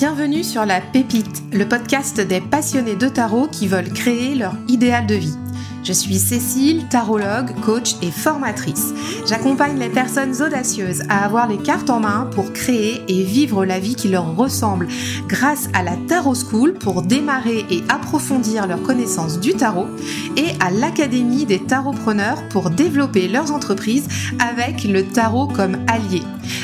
Bienvenue sur La Pépite, le podcast des passionnés de tarot qui veulent créer leur idéal de vie. Je suis Cécile, tarologue, coach et formatrice. J'accompagne les personnes audacieuses à avoir les cartes en main pour créer et vivre la vie qui leur ressemble grâce à la Tarot School pour démarrer et approfondir leurs connaissances du tarot et à l'Académie des tarotpreneurs pour développer leurs entreprises avec le tarot comme allié.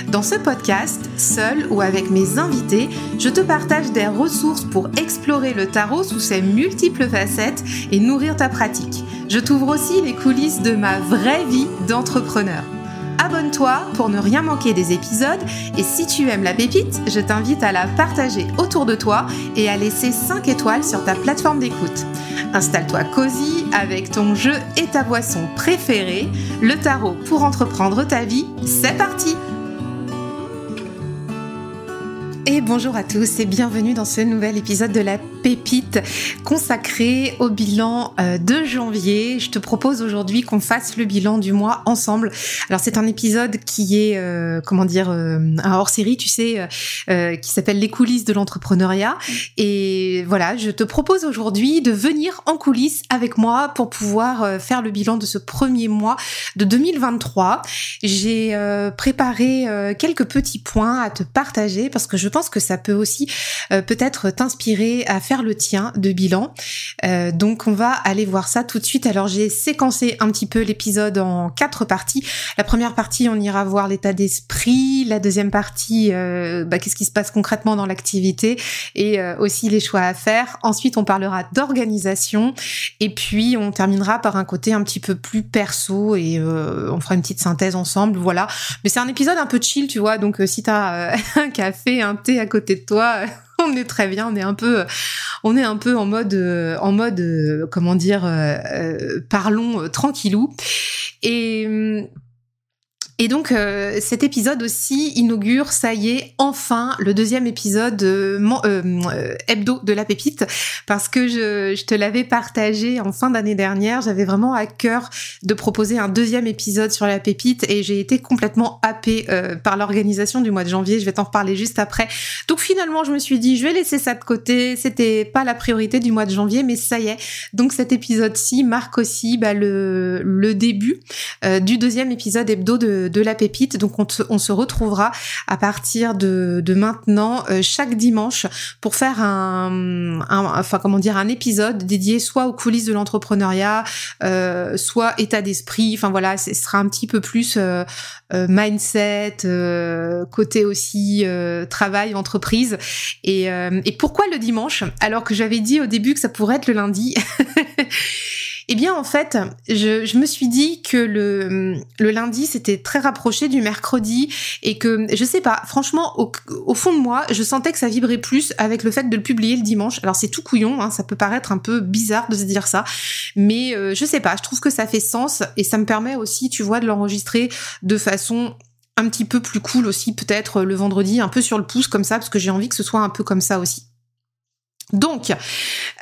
Dans ce podcast, seul ou avec mes invités, je te partage des ressources pour explorer le tarot sous ses multiples facettes et nourrir ta pratique. Je t'ouvre aussi les coulisses de ma vraie vie d'entrepreneur. Abonne-toi pour ne rien manquer des épisodes et si tu aimes la pépite, je t'invite à la partager autour de toi et à laisser 5 étoiles sur ta plateforme d'écoute. Installe-toi cosy avec ton jeu et ta boisson préférée, le tarot pour entreprendre ta vie. C'est parti! Et bonjour à tous et bienvenue dans ce nouvel épisode de la pépite consacré au bilan euh, de janvier. Je te propose aujourd'hui qu'on fasse le bilan du mois ensemble. Alors c'est un épisode qui est euh, comment dire euh, un hors série, tu sais, qui s'appelle les coulisses de l'entrepreneuriat. Et voilà, je te propose aujourd'hui de venir en coulisses avec moi pour pouvoir faire le bilan de ce premier mois de 2023. J'ai préparé quelques petits points à te partager parce que je pense que ça peut aussi peut-être t'inspirer à faire le tien de bilan. Euh, donc on va aller voir ça tout de suite. Alors j'ai séquencé un petit peu l'épisode en quatre parties. La première partie, on ira voir l'état d'esprit. La deuxième partie, euh, bah, qu'est-ce qui se passe concrètement dans l'activité et aussi les choix à faire. Ensuite, on parlera d'organisation et puis on terminera par un côté un petit peu plus perso et on fera une petite synthèse ensemble. Voilà. Mais c'est un épisode un peu chill, tu vois. Donc si t'as un café, un à côté de toi, on est très bien, on est un peu, on est un peu en mode, en mode, comment dire, euh, euh, parlons tranquillou. Et hum, et donc euh, cet épisode aussi inaugure, ça y est, enfin le deuxième épisode euh, euh, hebdo de la pépite, parce que je, je te l'avais partagé en fin d'année dernière. J'avais vraiment à cœur de proposer un deuxième épisode sur la pépite et j'ai été complètement happée par l'organisation du mois de janvier. Je vais t'en reparler juste après. Donc finalement, je me suis dit, je vais laisser ça de côté. C'était pas la priorité du mois de janvier, mais ça y est. Donc cet épisode-ci marque aussi bah, le, le début du deuxième épisode hebdo de de, la pépite. Donc on, se retrouvera à partir de, maintenant euh, chaque dimanche pour faire un, enfin comment dire, un épisode dédié soit aux coulisses de l'entrepreneuriat, euh, soit état d'esprit. Enfin voilà, ce sera un petit peu plus euh, mindset, côté aussi travail, entreprise. Et, et pourquoi le dimanche? Alors que j'avais dit au début que ça pourrait être le lundi Eh bien, en fait, je, me suis dit que le, lundi, c'était très rapproché du mercredi et que, je sais pas, franchement, au, fond de moi, je sentais que ça vibrait plus avec le fait de le publier le dimanche. Alors, c'est tout couillon, hein, ça peut paraître un peu bizarre de se dire ça, mais euh, je sais pas, je trouve que ça fait sens et ça me permet aussi, tu vois, de l'enregistrer de façon un petit peu plus cool aussi, peut-être le vendredi, un peu sur le pouce comme ça, parce que j'ai envie que ce soit un peu comme ça aussi. Donc,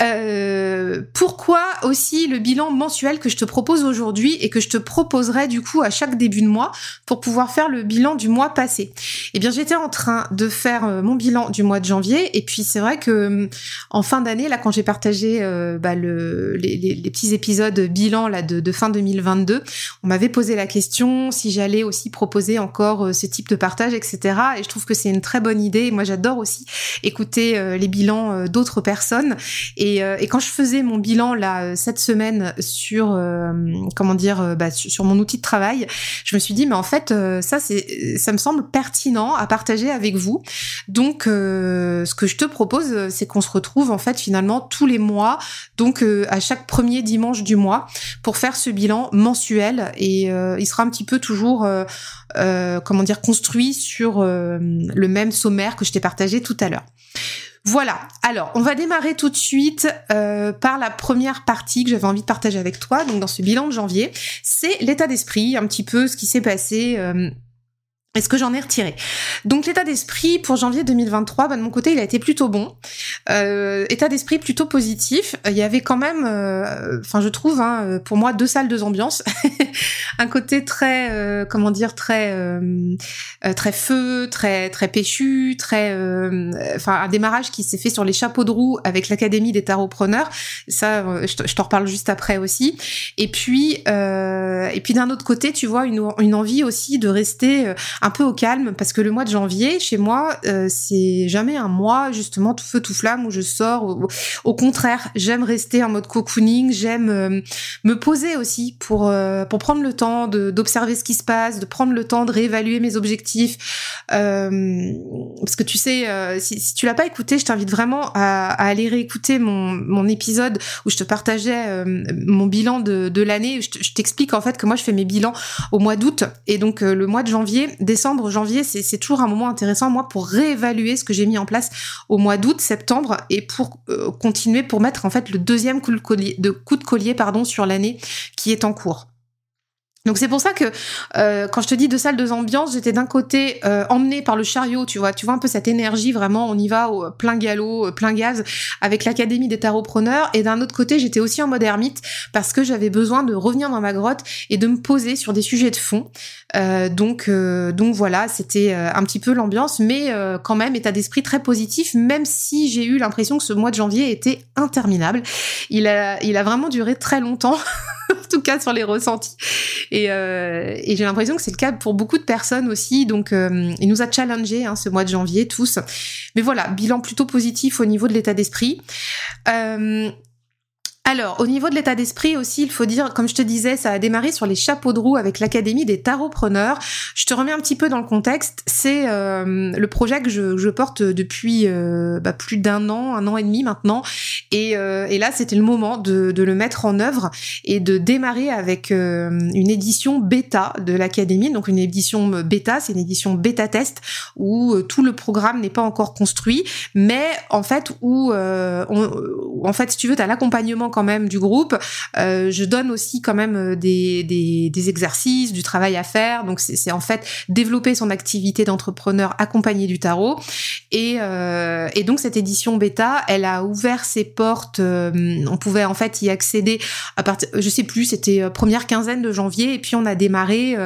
euh, pourquoi aussi le bilan mensuel que je te propose aujourd'hui et que je te proposerai du coup à chaque début de mois pour pouvoir faire le bilan du mois passé? Eh bien, j'étais en train de faire euh, mon bilan du mois de janvier et puis c'est vrai que en fin d'année, là, quand j'ai partagé euh, bah, le, les, petits épisodes bilan de fin 2022, on m'avait posé la question si j'allais aussi proposer encore ce type de partage, etc. Et je trouve que c'est une très bonne idée. moi, j'adore aussi écouter les bilans d'autres personnes. Et, euh, et, quand je faisais mon bilan là euh, cette semaine sur euh, comment dire bah, sur, mon outil de travail, je me suis dit mais en fait ça c'est ça me semble pertinent à partager avec vous. Donc ce que je te propose c'est qu'on se retrouve en fait finalement tous les mois, donc à chaque premier dimanche du mois pour faire ce bilan mensuel et il sera un petit peu toujours comment dire construit sur le même sommaire que je t'ai partagé tout à l'heure. Voilà. Alors, on va démarrer tout de suite euh, par la première partie que j'avais envie de partager avec toi. Donc, dans ce bilan de janvier, c'est l'état d'esprit, un petit peu ce qui s'est passé. Euh, est ce que j'en ai retiré. Donc l'état d'esprit pour janvier 2023, bah, de mon côté, il a été plutôt bon. Euh, état d'esprit plutôt positif. Il y avait quand même, euh, enfin je trouve, hein, pour moi, deux salles, deux ambiances. un côté très, euh, comment dire, très, euh, très feu, très très péchu, très, enfin un démarrage qui s'est fait sur les chapeaux de roue avec l'académie des tarotpreneurs. Ça, je, t'en reparle juste après aussi. Et puis, et puis d'un autre côté, tu vois, une, une envie aussi de rester un peu au calme parce que le mois de janvier, chez moi, euh, c'est jamais un mois justement tout feu tout flamme où je sors. Au, contraire, j'aime rester en mode cocooning, j'aime euh, me poser aussi pour euh, pour prendre le temps d'observer ce qui se passe, de prendre le temps de réévaluer mes objectifs. parce que tu sais, si, si, tu l'as pas écouté, je t'invite vraiment à, à, aller réécouter mon, mon épisode où je te partageais mon bilan de, de l'année. Je t'explique en fait que moi je fais mes bilans au mois d'août et donc le mois de janvier, décembre, janvier, c'est toujours un moment intéressant, moi, pour réévaluer ce que j'ai mis en place au mois d'août, septembre, et pour euh, continuer, pour mettre en fait le deuxième coup de collier, sur l'année qui est en cours. Donc c'est pour ça que euh, quand je te dis deux salles, deux ambiances, j'étais d'un côté euh, emmenée par le chariot, tu vois, tu vois un peu cette énergie vraiment, on y va au plein galop, plein gaz avec l'académie des tarotpreneurs, et d'un autre côté j'étais aussi en mode ermite parce que j'avais besoin de revenir dans ma grotte et de me poser sur des sujets de fond. Euh, donc donc voilà, c'était un petit peu l'ambiance, mais quand même état d'esprit très positif, même si j'ai eu l'impression que ce mois de janvier était interminable. Il a il a vraiment duré très longtemps. en tout cas sur les ressentis. Et, euh, et j'ai l'impression que c'est le cas pour beaucoup de personnes aussi. Donc, euh, il nous a challengé hein, ce mois de janvier tous. Mais voilà, bilan plutôt positif au niveau de l'état d'esprit. Euh, alors, au niveau de l'état d'esprit aussi, il faut dire, comme je te disais, ça a démarré sur les chapeaux de roue avec l'Académie des tarotpreneurs. Je te remets un petit peu dans le contexte. C'est euh, le projet que je, porte depuis euh, bah, plus d'un an, un an et demi maintenant. Et, euh, là, c'était le moment de, le mettre en œuvre et de démarrer avec une édition bêta de l'Académie. Donc, une édition bêta, c'est une édition bêta-test où tout le programme n'est pas encore construit, mais en fait, où, en fait, si tu veux, tu as l'accompagnement quand même du groupe. Euh, je donne aussi quand même euh, des, des, exercices, du travail à faire. Donc c'est en fait développer son activité d'entrepreneur accompagné du tarot. Et, euh, donc cette édition bêta, elle a ouvert ses portes. On pouvait en fait y accéder à partir, je sais plus, c'était première quinzaine de janvier et puis on a démarré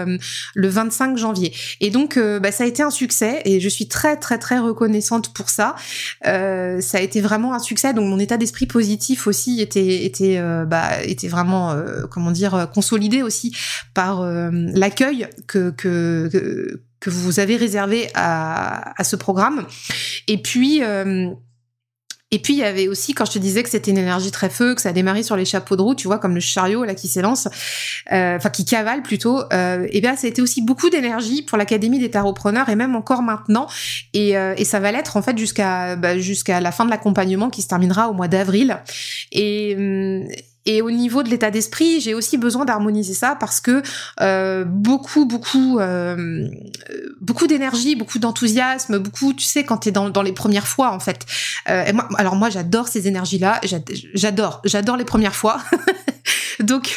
le 25 janvier. Et donc bah, ça a été un succès et je suis très très très reconnaissante pour ça. ça a été vraiment un succès. Donc mon état d'esprit positif aussi était était euh, bah, était vraiment euh, comment dire consolidé aussi par euh, l'accueil que, vous avez réservé à, à ce programme. Et puis et puis il y avait aussi, quand je te disais que c'était une énergie très feu, que ça a démarré sur les chapeaux de roue, tu vois, comme le chariot là qui s'élance, euh, enfin qui cavale plutôt. Euh, et bien ça a été aussi beaucoup d'énergie pour l'académie des tarotpreneurs et même encore maintenant. Et, euh, et ça va l'être en fait jusqu'à bah, jusqu'à la fin de l'accompagnement qui se terminera au mois d'avril. Et hum, et au niveau de l'état d'esprit, j'ai aussi besoin d'harmoniser ça parce que euh, beaucoup, beaucoup, euh, beaucoup d'énergie, beaucoup d'enthousiasme, beaucoup, tu sais, quand t'es dans, dans les premières fois en fait. Euh, et moi, alors moi, j'adore ces énergies-là. J'adore, j'adore les premières fois. donc,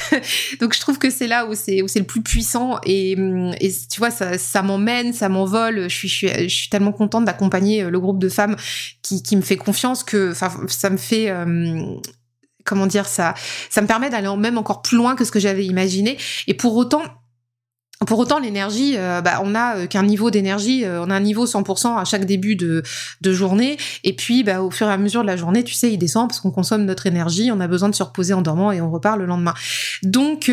donc je trouve que c'est là où c'est où c'est le plus puissant et, et tu vois ça, ça m'emmène, ça m'envole. Je suis, je suis je suis tellement contente d'accompagner le groupe de femmes qui, qui me fait confiance que enfin ça me fait euh, comment dire ça ça me permet d'aller même encore plus loin que ce que j'avais imaginé. Et pour autant pour autant, l'énergie, euh, bah, on a euh, qu'un niveau d'énergie, euh, on a un niveau 100% à chaque début de, journée, et puis bah, au fur et à mesure de la journée, tu sais, il descend parce qu'on consomme notre énergie, on a besoin de se reposer en dormant et on repart le lendemain. Donc,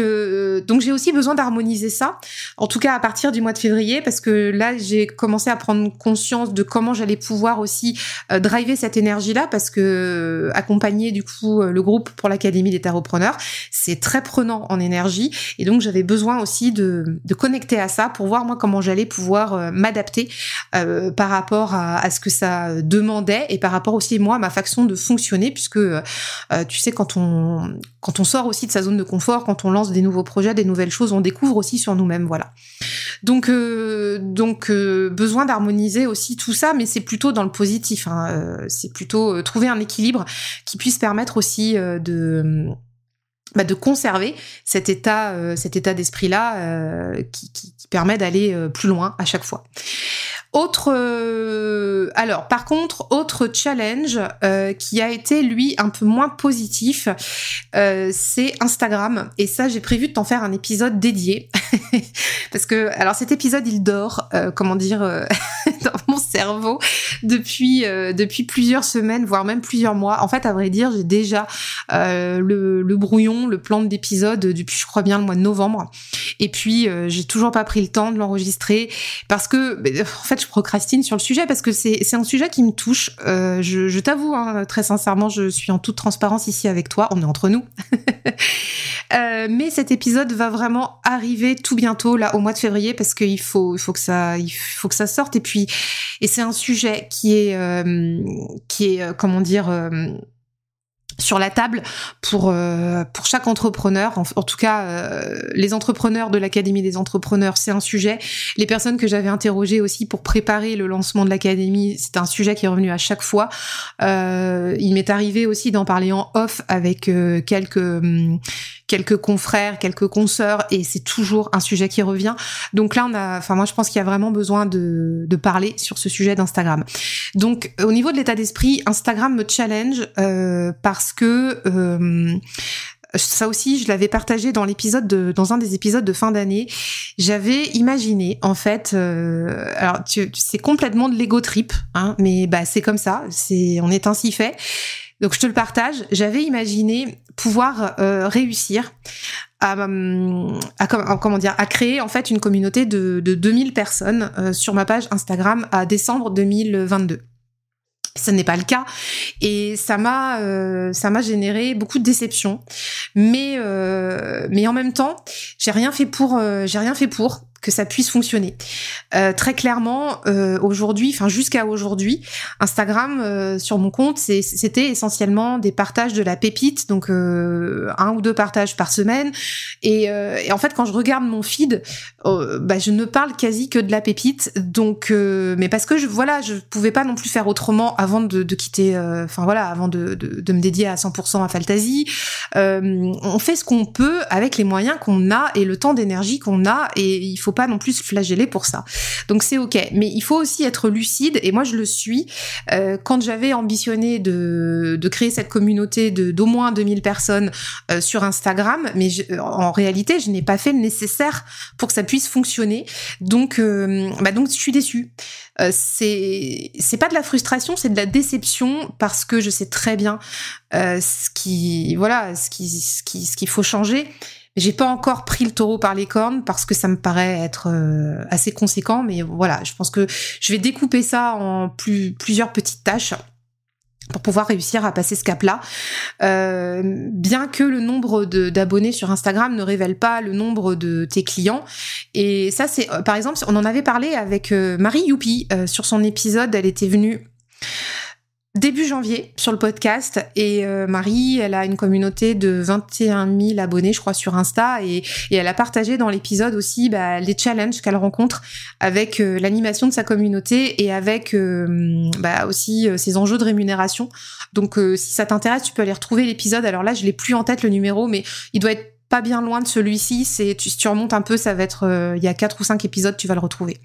donc j'ai aussi besoin d'harmoniser ça, en tout cas à partir du mois de février, parce que là, j'ai commencé à prendre conscience de comment j'allais pouvoir aussi driver cette énergie-là, parce que accompagner du coup le groupe pour l'Académie des tarotpreneurs, c'est très prenant en énergie, et donc j'avais besoin aussi de, de connecter à ça pour voir moi comment j'allais pouvoir euh, m'adapter euh, par rapport à, ce que ça demandait et par rapport aussi moi à ma façon de fonctionner puisque euh, tu sais quand on quand on sort aussi de sa zone de confort, quand on lance des nouveaux projets, des nouvelles choses, on découvre aussi sur nous-mêmes, voilà. Donc donc besoin d'harmoniser aussi tout ça, mais c'est plutôt dans le positif. Hein, c'est plutôt trouver un équilibre qui puisse permettre aussi de bah, de conserver cet état, euh, cet état d'esprit-là euh, qui, permet d'aller euh, plus loin à chaque fois. Autre, alors par contre, autre challenge qui a été lui un peu moins positif, c'est Instagram. Et ça, j'ai prévu de t'en faire un épisode dédié parce que alors cet épisode il dort, comment dire, cerveau depuis depuis plusieurs semaines, voire même plusieurs mois. En fait, à vrai dire, j'ai déjà le, le brouillon le plan d'épisode depuis je crois bien le mois de novembre. Et puis euh, j'ai toujours pas pris le temps de l'enregistrer parce que en fait je procrastine sur le sujet parce que c'est un sujet qui me touche. Euh, je, t'avoue hein, très sincèrement, je suis en toute transparence ici avec toi. On est entre nous. euh, mais cet épisode va vraiment arriver tout bientôt là au mois de février parce qu'il faut faut que ça il faut que ça sorte et puis et c'est un sujet qui est euh, qui est comment dire sur la table pour euh, pour chaque entrepreneur. En, tout cas euh, les entrepreneurs de l'académie des entrepreneurs c'est un sujet. Les personnes que j'avais interrogées aussi pour préparer le lancement de l'académie c'est un sujet qui est revenu à chaque fois. Euh, il m'est arrivé aussi d'en parler en off avec quelques hum, quelques confrères quelques consoeurs et c'est toujours un sujet qui revient donc là on a enfin moi je pense qu'il y a vraiment besoin de de parler sur ce sujet d'Instagram donc au niveau de l'état d'esprit Instagram me challenge parce parce que euh, ça aussi, je l'avais partagé dans l'épisode de, dans un des épisodes de fin d'année. J'avais imaginé, en fait, euh, alors c'est complètement de l'ego trip, hein, mais bah c'est comme ça, c'est, on est ainsi fait. Donc je te le partage. J'avais imaginé pouvoir euh, réussir à, à, comment dire à créer en fait une communauté de, de 2000 personnes sur ma page Instagram à décembre 2022 ce n'est pas le cas et ça m'a euh, ça m'a généré beaucoup de déception mais euh, mais en même temps j'ai rien fait pour euh, j'ai rien fait pour que ça puisse fonctionner. Euh, très clairement, euh, aujourd'hui, enfin jusqu'à aujourd'hui, Instagram euh, sur mon compte, c'était essentiellement des partages de la pépite, donc un ou deux partages par semaine. Et, en fait, quand je regarde mon feed, bah, je ne parle quasi que de la pépite. Donc, mais parce que je voilà, je pouvais pas non plus faire autrement avant de, quitter, enfin voilà, avant de, de, me dédier à 100% à Fantasy. on fait ce qu'on peut avec les moyens qu'on a et le temps d'énergie qu'on a, et il faut pas non plus flageller pour ça. Donc c'est ok, mais il faut aussi être lucide et moi je le suis. Euh, quand j'avais ambitionné de, créer cette communauté de d'au moins 2000 personnes euh, sur Instagram, mais en réalité je n'ai pas fait le nécessaire pour que ça puisse fonctionner. Donc euh, bah donc je suis déçue. c'est c'est pas de la frustration, c'est de la déception parce que je sais très bien ce qui voilà ce qui ce qui ce qu'il faut changer j'ai pas encore pris le taureau par les cornes parce que ça me paraît être euh, assez conséquent, mais voilà, je pense que je vais découper ça en plus, plusieurs petites tâches pour pouvoir réussir à passer ce cap-là. Euh, bien que le nombre d'abonnés sur Instagram ne révèle pas le nombre de tes clients. Et ça, c'est euh, par exemple, on en avait parlé avec Marie Youpi sur son épisode. Elle était venue début janvier sur le podcast et euh, Marie, elle a une communauté de 21 000 abonnés, je crois, sur Insta et, elle a partagé dans l'épisode aussi bah, les challenges qu'elle rencontre avec euh, l'animation de sa communauté et avec euh, bah, aussi ses enjeux de rémunération. Donc, si ça t'intéresse, tu peux aller retrouver l'épisode. Alors là, je l'ai plus en tête le numéro, mais il doit être pas bien loin de celui-ci. C'est tu, si tu remontes un peu, ça va être il y a quatre ou cinq épisodes, tu vas le retrouver.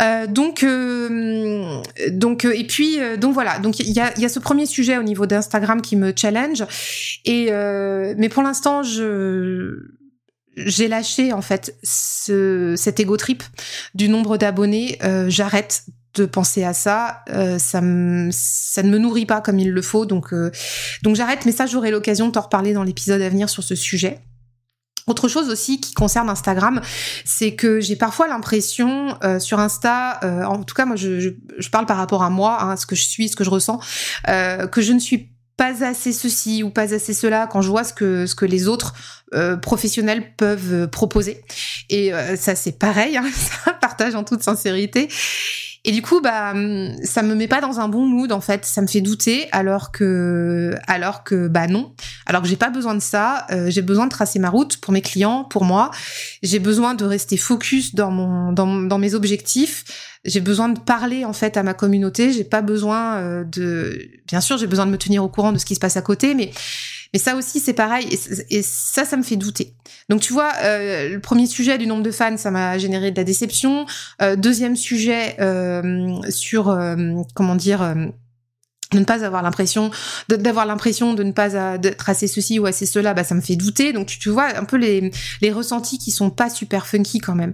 Euh, donc, euh, donc, euh, et puis, donc voilà. Donc il y a, y a ce premier sujet au niveau d'Instagram qui me challenge. Et mais pour l'instant, je j'ai lâché en fait ce, cet ego trip du nombre d'abonnés. J'arrête de penser à ça, ça, me, ça ne me nourrit pas comme il le faut, donc donc j'arrête. Mais ça, j'aurai l'occasion de t'en reparler dans l'épisode à venir sur ce sujet. Autre chose aussi qui concerne Instagram, c'est que j'ai parfois l'impression euh, sur Insta, euh, en tout cas moi je, je, parle par rapport à moi, hein, ce que je suis, ce que je ressens, euh, que je ne suis pas assez ceci ou pas assez cela quand je vois ce que ce que les autres professionnels peuvent proposer. Et ça c'est pareil, hein, ça partage en toute sincérité. Et du coup, bah, ça me met pas dans un bon mood en fait. Ça me fait douter, alors que, alors que, bah non. Alors que j'ai pas besoin de ça. Euh, j'ai besoin de tracer ma route pour mes clients, pour moi. J'ai besoin de rester focus dans mon, dans, mes objectifs. J'ai besoin de parler en fait à ma communauté. J'ai pas besoin euh, de, bien sûr, j'ai besoin de me tenir au courant de ce qui se passe à côté, mais Mais ça aussi, c'est pareil. Et, ça, ça me fait douter. Donc, tu vois, euh, le premier sujet du nombre de fans, ça m'a généré de la déception. Euh, deuxième sujet euh, sur, comment dire de ne pas avoir l'impression d'avoir l'impression de ne pas tracer ceci ou assez cela bah ça me fait douter. Donc tu, vois un peu les, les ressentis qui sont pas super funky quand même.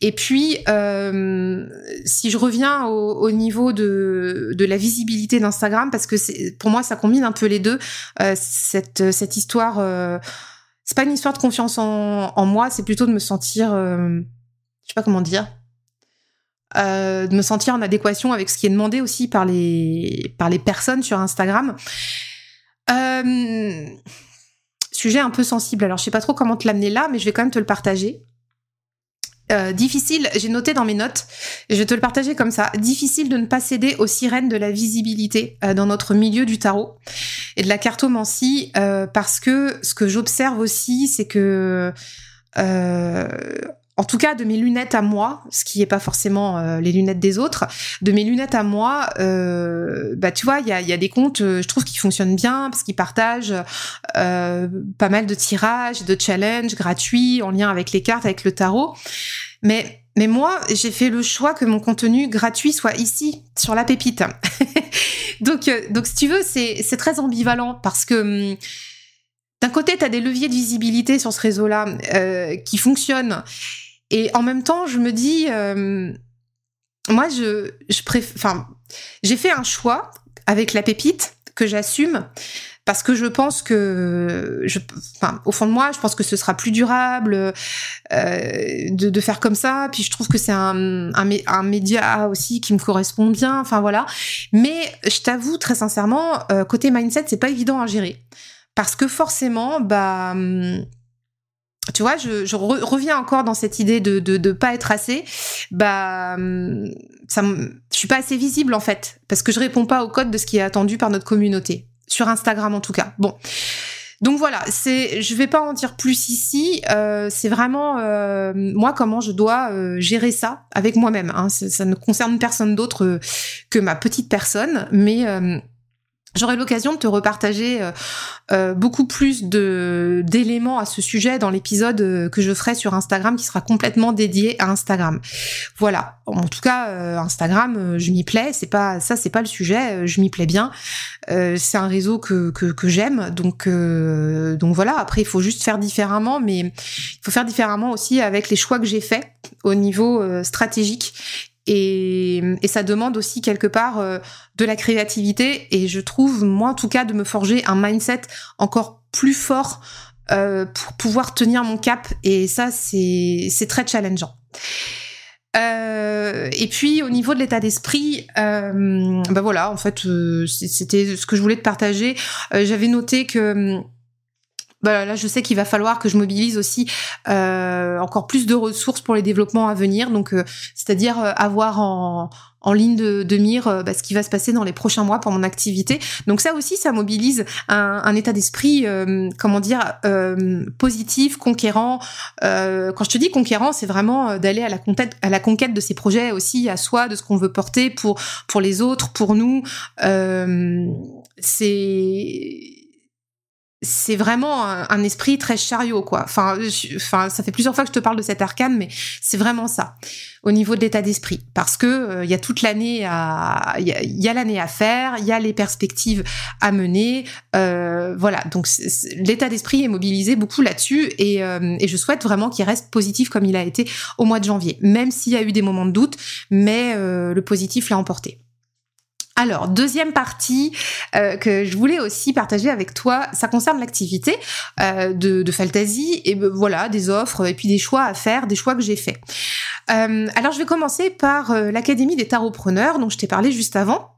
Et puis euh, si je reviens au, au, niveau de, de la visibilité d'Instagram parce que pour moi ça combine un peu les deux euh, cette cette histoire euh, c'est pas une histoire de confiance en, en moi c'est plutôt de me sentir euh, je sais pas comment dire euh, de me sentir en adéquation avec ce qui est demandé aussi par les, par les personnes sur Instagram. Euh, sujet un peu sensible, alors je sais pas trop comment te l'amener là, mais je vais quand même te le partager. Euh, difficile, j'ai noté dans mes notes, je vais te le partager comme ça, difficile de ne pas céder aux sirènes de la visibilité dans notre milieu du tarot et de la cartomancie, parce que ce que j'observe aussi, c'est que en tout cas de mes lunettes à moi, ce qui n'est pas forcément euh, les lunettes des autres, de mes lunettes à moi, euh, bah tu vois, il y a, des comptes, euh, je trouve qu'ils fonctionnent bien parce qu'ils partagent pas mal de tirages, de challenges gratuits en lien avec les cartes, avec le tarot. Mais mais moi, j'ai fait le choix que mon contenu gratuit soit ici, sur la pépite. donc donc si tu veux, c'est très ambivalent parce que hum, d'un côté, tu as des leviers de visibilité sur ce réseau-là qui fonctionnent et en même temps, je me dis, euh, moi, je, préfère, enfin, j'ai fait un choix avec la pépite que j'assume parce que je pense que, enfin, au fond de moi, je pense que ce sera plus durable euh, de, faire comme ça. Puis je trouve que c'est un, média aussi qui me correspond bien. Enfin voilà. Mais je t'avoue très sincèrement, euh, côté mindset, c'est pas évident à gérer parce que forcément, bah hum, tu vois, je, je reviens encore dans cette idée de de, de pas être assez. Bah, ça, je suis pas assez visible en fait, parce que je réponds pas au code de ce qui est attendu par notre communauté sur Instagram en tout cas. Bon. Donc voilà, c'est, je vais pas en dire plus ici. Euh, c'est vraiment euh, moi comment je dois euh, gérer ça avec moi-même. Hein. Ça, ça, ne concerne personne d'autre que ma petite personne, mais J'aurai l'occasion de te repartager euh, euh, beaucoup plus de d'éléments à ce sujet dans l'épisode euh, que je ferai sur Instagram qui sera complètement dédié à Instagram. Voilà. En tout cas, Instagram, je m'y plais. C'est pas ça, c'est pas le sujet. Je m'y plais bien. c'est un réseau que que, que j'aime. Donc donc voilà. Après, il faut juste faire différemment, mais il faut faire différemment aussi avec les choix que j'ai faits au niveau stratégique et, ça demande aussi quelque part euh, de la créativité. Et je trouve, moi en tout cas, de me forger un mindset encore plus fort euh, pour pouvoir tenir mon cap. Et ça, c'est très challengeant. Euh, et puis au niveau de l'état d'esprit, bah voilà, en fait, c'était ce que je voulais te partager. J'avais noté que bah, là, je sais qu'il va falloir que je mobilise aussi euh, encore plus de ressources pour les développements à venir. Donc, euh, c'est-à-dire euh, avoir en, en ligne de, de mire euh, bah, ce qui va se passer dans les prochains mois pour mon activité. Donc ça aussi, ça mobilise un, un état d'esprit, comment dire, positif, conquérant. quand je te dis conquérant, c'est vraiment d'aller à la conquête, à la conquête de ces projets aussi, à soi, de ce qu'on veut porter pour pour les autres, pour nous. c'est c'est vraiment un, esprit très chariot, quoi. Enfin, ça fait plusieurs fois que je te parle de cet arcane, mais c'est vraiment ça au niveau de l'état d'esprit, parce que il euh, y a toute l'année à, il y a, l'année à faire, il y a les perspectives à mener, euh, voilà. Donc l'état d'esprit est mobilisé beaucoup là-dessus, et, euh, et je souhaite vraiment qu'il reste positif comme il a été au mois de janvier, même s'il y a eu des moments de doute, mais le positif l'a emporté. Alors, deuxième partie euh, que je voulais aussi partager avec toi, ça concerne l'activité euh, de, de Fantasy et ben, voilà des offres et puis des choix à faire, des choix que j'ai faits. Euh, alors, je vais commencer par l'Académie des tarotpreneurs dont je t'ai parlé juste avant.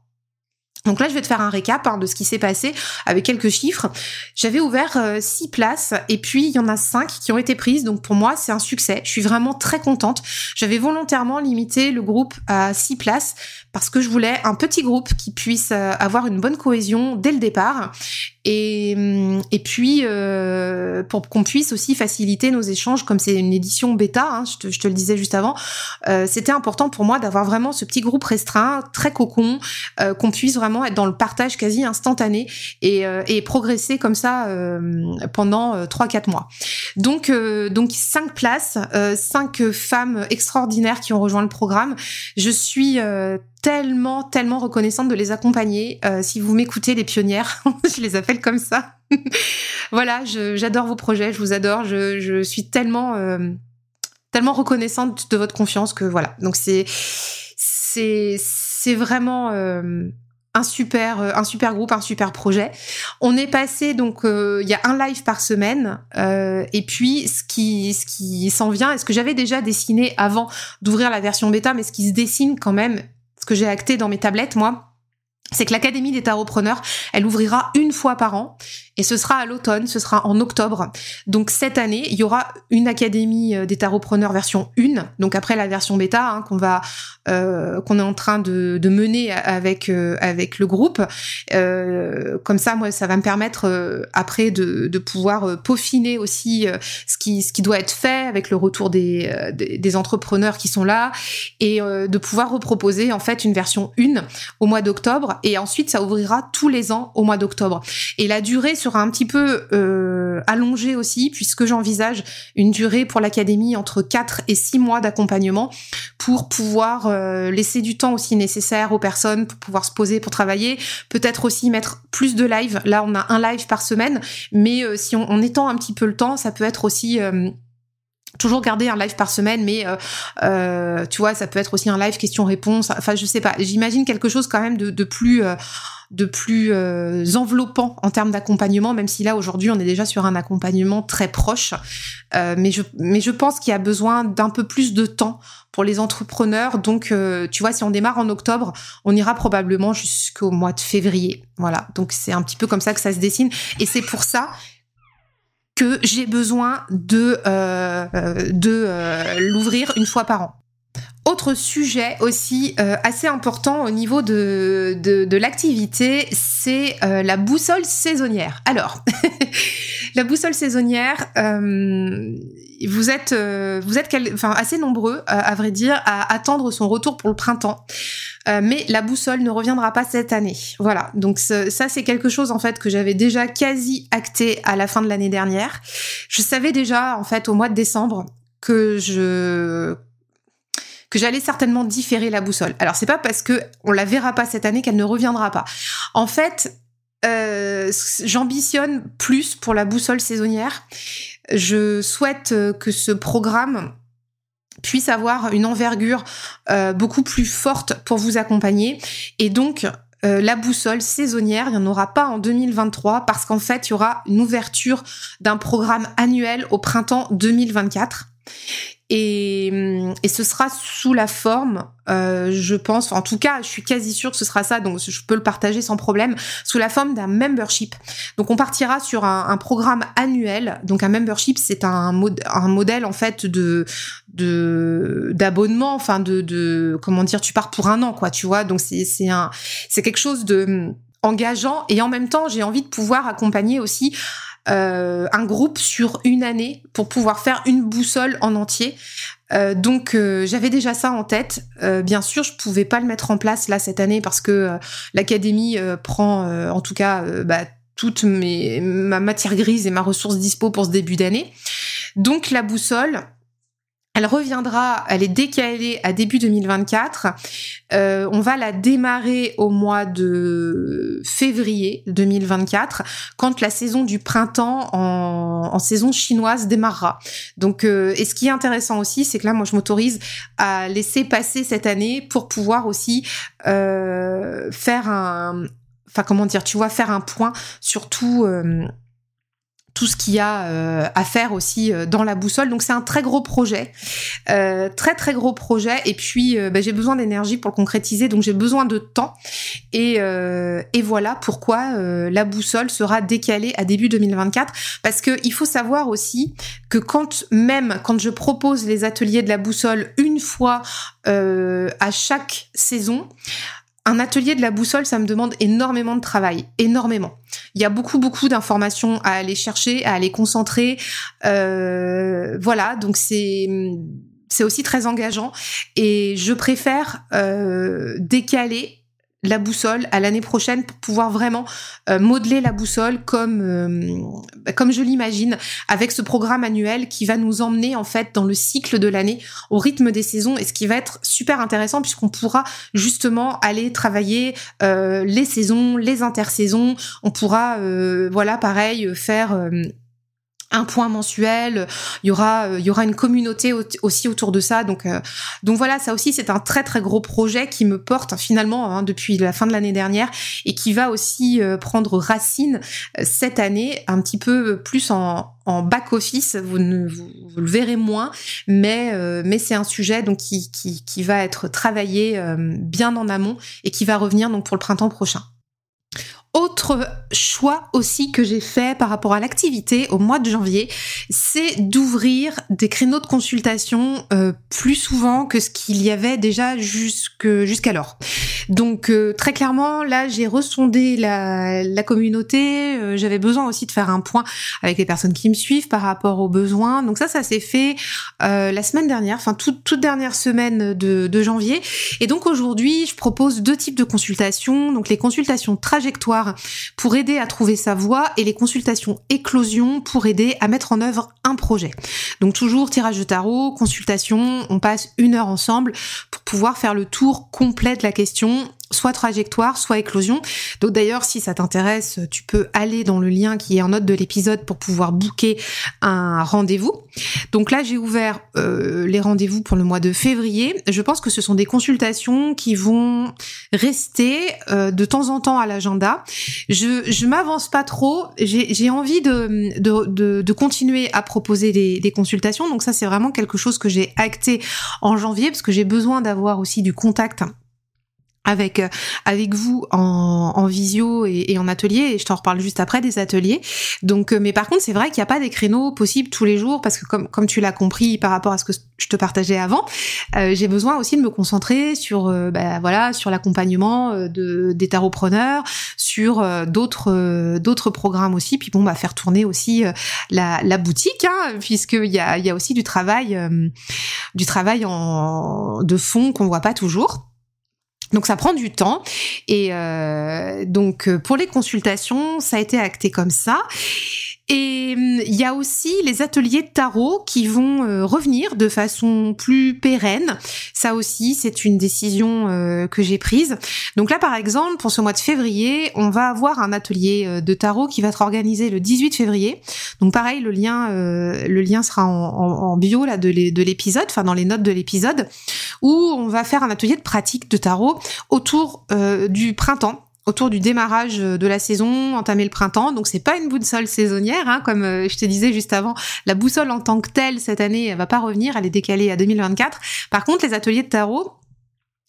Donc là, je vais te faire un récap hein, de ce qui s'est passé avec quelques chiffres. J'avais ouvert euh, six places et puis il y en a cinq qui ont été prises. Donc pour moi, c'est un succès. Je suis vraiment très contente. J'avais volontairement limité le groupe à six places parce que je voulais un petit groupe qui puisse euh, avoir une bonne cohésion dès le départ et, hum, et puis euh, pour qu'on puisse aussi faciliter nos échanges comme c'est une édition bêta, hein, je, te, je, te, le disais juste avant, c'était important pour moi d'avoir vraiment ce petit groupe restreint, très cocon, qu'on puisse vraiment être dans le partage quasi instantané et, et progresser comme ça pendant 3-4 mois. Donc, donc cinq places, cinq femmes extraordinaires qui ont rejoint le programme. Je suis tellement, tellement reconnaissante de les accompagner. Euh, si vous m'écoutez, les pionnières, je les appelle comme ça. voilà, j'adore vos projets, je vous adore. Je, suis tellement, euh, tellement reconnaissante de votre confiance que voilà. Donc c'est, c'est, c'est vraiment euh, un super, un super groupe, un super projet. On est passé donc, il y a un live par semaine, et puis ce qui, ce qui s'en vient, est ce que j'avais déjà dessiné avant d'ouvrir la version bêta, mais ce qui se dessine quand même que j'ai acté dans mes tablettes, moi, c'est que l'Académie des tarotpreneurs, elle ouvrira une fois par an et ce sera à l'automne, ce sera en octobre. Donc cette année, il y aura une Académie euh, des tarotpreneurs version 1, donc après la version bêta hein, qu'on va euh, qu'on est en train de, mener avec euh, avec le groupe. Comme ça, moi, ça va me permettre après de, pouvoir peaufiner aussi ce qui doit être fait avec le retour des entrepreneurs qui sont là et de pouvoir reproposer en fait une version 1 au mois d'octobre et ensuite ça ouvrira tous les ans au mois d'octobre. Et la durée sera un petit peu euh, allongée aussi puisque j'envisage une durée pour l'académie entre 4 et 6 mois d'accompagnement pour pouvoir euh, laisser du temps aussi nécessaire aux personnes pour pouvoir se poser pour travailler, peut-être aussi mettre plus de live. Là, on a un live par semaine, mais euh, si on, étend un petit peu le temps, ça peut être aussi toujours garder un live par semaine, mais euh, euh, tu vois, ça peut être aussi un live question-réponse. Enfin, je sais pas. J'imagine quelque chose quand même de, plus de plus euh, enveloppant en termes d'accompagnement, même si là aujourd'hui on est déjà sur un accompagnement très proche. Mais je mais je pense qu'il y a besoin d'un peu plus de temps pour les entrepreneurs. Donc, tu vois, si on démarre en octobre, on ira probablement jusqu'au mois de février. Voilà. Donc c'est un petit peu comme ça que ça se dessine, et c'est pour ça que j'ai besoin de, euh, de euh, l'ouvrir une fois par an. Autre sujet aussi euh, assez important au niveau de, de, l'activité, c'est euh, la boussole saisonnière. Alors, la boussole saisonnière, euh, vous êtes, vous êtes enfin, assez nombreux, à vrai dire, à attendre son retour pour le printemps. mais la boussole ne reviendra pas cette année. Voilà, donc ça c'est quelque chose en fait que j'avais déjà quasi acté à la fin de l'année dernière. Je savais déjà en fait au mois de décembre que je que j'allais certainement différer la boussole. Alors c'est pas parce que on la verra pas cette année qu'elle ne reviendra pas. En fait, euh, j'ambitionne plus pour la boussole saisonnière. Je souhaite euh, que ce programme puisse avoir une envergure euh, beaucoup plus forte pour vous accompagner. Et donc, la boussole saisonnière, il n'y en aura pas en 2023 parce qu'en fait, il y aura une ouverture d'un programme annuel au printemps 2024. Et, ce sera sous la forme, euh, je pense, en tout cas, je suis quasi sûre que ce sera ça, donc je peux le partager sans problème, sous la forme d'un membership. Donc on partira sur un, programme annuel. Donc un membership, c'est un, modèle en fait de d'abonnement, enfin de, de comment dire, tu pars pour un an, quoi, tu vois. Donc c'est c'est quelque chose de engageant et en même temps j'ai envie de pouvoir accompagner aussi euh, un groupe sur une année pour pouvoir faire une boussole en entier. Euh, donc euh, j'avais déjà ça en tête. bien sûr, je pouvais pas le mettre en place là cette année parce que l'académie prend, en tout cas, bah, toute mes, ma matière grise et ma ressource dispo pour ce début d'année. Donc la boussole, elle reviendra, elle est décalée à début 2024. Euh, on va la démarrer au mois de février 2024, quand la saison du printemps en, saison chinoise démarrera. Donc, euh, et ce qui est intéressant aussi, c'est que là, moi, je m'autorise à laisser passer cette année pour pouvoir aussi euh, faire un, enfin comment dire, tu vois, faire un point sur tout tout ce qu'il y a euh, à faire aussi euh, dans la boussole. Donc c'est un très gros projet, euh, très très gros projet. Et puis bah, j'ai besoin d'énergie pour le concrétiser, donc j'ai besoin de temps. Et, et voilà pourquoi la boussole sera décalée à début 2024. Parce que il faut savoir aussi que quand même quand je propose les ateliers de la boussole une fois à chaque saison, un atelier de la boussole, ça me demande énormément de travail, énormément. Il y a beaucoup, beaucoup d'informations à aller chercher, à aller concentrer. Euh, voilà, donc c'est c'est aussi très engageant et je préfère euh, décaler la boussole à l'année prochaine pour pouvoir vraiment euh, modeler la boussole comme euh, comme je l'imagine avec ce programme annuel qui va nous emmener en fait dans le cycle de l'année au rythme des saisons et ce qui va être super intéressant puisqu'on pourra justement aller travailler euh, les saisons, les intersaisons, on pourra voilà pareil faire un point mensuel, il y aura aura une communauté aussi autour de ça donc euh, donc voilà ça aussi c'est un très très gros projet qui me porte finalement hein, depuis la fin de l'année dernière et qui va aussi euh, prendre racine euh, cette année un petit peu plus en back office, vous, le verrez moins, mais c'est un sujet qui va être travaillé bien en amont et qui va revenir donc pour le printemps prochain. Autre choix aussi que j'ai fait par rapport à l'activité au mois de janvier, c'est d'ouvrir des créneaux de consultation euh, plus souvent que ce qu'il y avait déjà jusque jusqu'alors. Donc euh, très clairement, là j'ai ressondé la, la communauté. Euh, j'avais besoin aussi de faire un point avec les personnes qui me suivent par rapport aux besoins. Donc ça, ça s'est fait la semaine dernière, enfin toute, toute dernière semaine de, de janvier. Et donc aujourd'hui, je propose deux types de consultations. Donc les consultations trajectoires pour aider à trouver sa voie et les consultations éclosion pour aider à mettre en œuvre un projet. Donc toujours tirage de tarot, consultation, on passe une heure ensemble pour pouvoir faire le tour complet de la question soit trajectoire, soit éclosion. Donc d'ailleurs, si ça t'intéresse, tu peux aller dans le lien qui est en note de l'épisode pour pouvoir booker un rendez-vous. Donc là, j'ai ouvert euh, les rendez-vous pour le mois de février. Je pense que ce sont des consultations qui vont rester euh, de temps en temps à l'agenda. Je, je m'avance pas trop. J'ai envie de, de, de, continuer à proposer des, des consultations. Donc ça, c'est vraiment quelque chose que j'ai acté en janvier parce que j'ai besoin d'avoir aussi du contact avec euh, avec vous en, en visio et, en atelier. Et je t'en reparle juste après des ateliers. Donc euh, mais par contre c'est vrai qu'il n'y a pas des créneaux possibles tous les jours parce que comme comme tu l'as compris par rapport à ce que je te partageais avant euh, j'ai besoin aussi de me concentrer sur bah, voilà sur l'accompagnement de des taropreneurs sur d'autres d'autres programmes aussi. Puis bon bah faire tourner aussi la, la boutique hein, puisqu'il y a il y a aussi du travail du travail en de fond qu'on voit pas toujours donc ça prend du temps. Et euh, donc euh, pour les consultations ça a été acté comme ça et hum, il y a aussi les ateliers de tarot qui vont euh, revenir de façon plus pérenne. Ça aussi, c'est une décision euh, que j'ai prise. Donc là, par exemple, pour ce mois de février, on va avoir un atelier euh, de tarot qui va être organisé le 18 février. Donc pareil, le lien, le lien sera en, en bio là de l'épisode, enfin dans les notes de l'épisode, où on va faire un atelier de pratique de tarot autour du printemps autour du démarrage de la saison, entamer le printemps. Donc c'est pas une boussole saisonnière, hein, comme euh, je te disais juste avant. La boussole en tant que telle cette année, elle va pas revenir, elle est décalée à 2024. Par contre, les ateliers de tarot,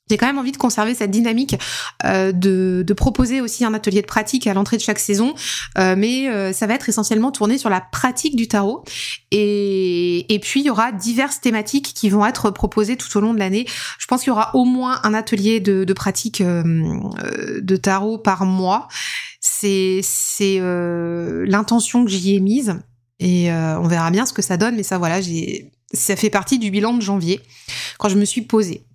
j'ai quand même envie de conserver cette dynamique euh, de, de, proposer aussi un atelier de pratique à l'entrée de chaque saison, euh, mais euh, ça va être essentiellement tourné sur la pratique du tarot. Et, et puis il y aura diverses thématiques qui vont être proposées tout au long de l'année. Je pense qu'il y aura au moins un atelier de, de pratique de tarot par mois. C'est c'est l'intention que j'y ai mise et on verra bien ce que ça donne. Mais ça voilà, ça fait partie du bilan de janvier quand je me suis posée.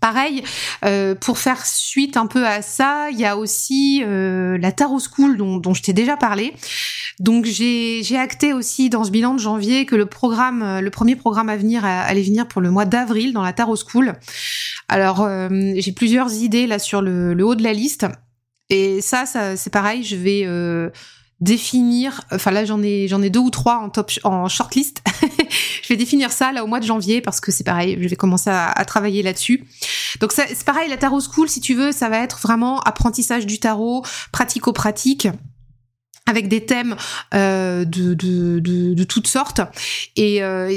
Pareil, euh, pour faire suite un peu à ça, il y a aussi euh, la Tarot School dont, je t'ai déjà parlé. Donc j'ai acté aussi dans ce bilan de janvier que le programme, euh, le premier programme à venir allait venir pour le mois d'avril dans la Tarot School. Alors j'ai plusieurs idées là sur le, le, haut de la liste. Et ça, ça c'est pareil, je vais définir, enfin là j'en ai j'en ai deux ou trois en top en shortlist. je vais définir ça là au mois de janvier parce que c'est pareil, je vais commencer à, travailler là-dessus. Donc c'est pareil, la tarot school si tu veux, ça va être vraiment apprentissage du tarot, pratico-pratique avec des thèmes euh, de, de, de, de, toutes sortes. Et, euh,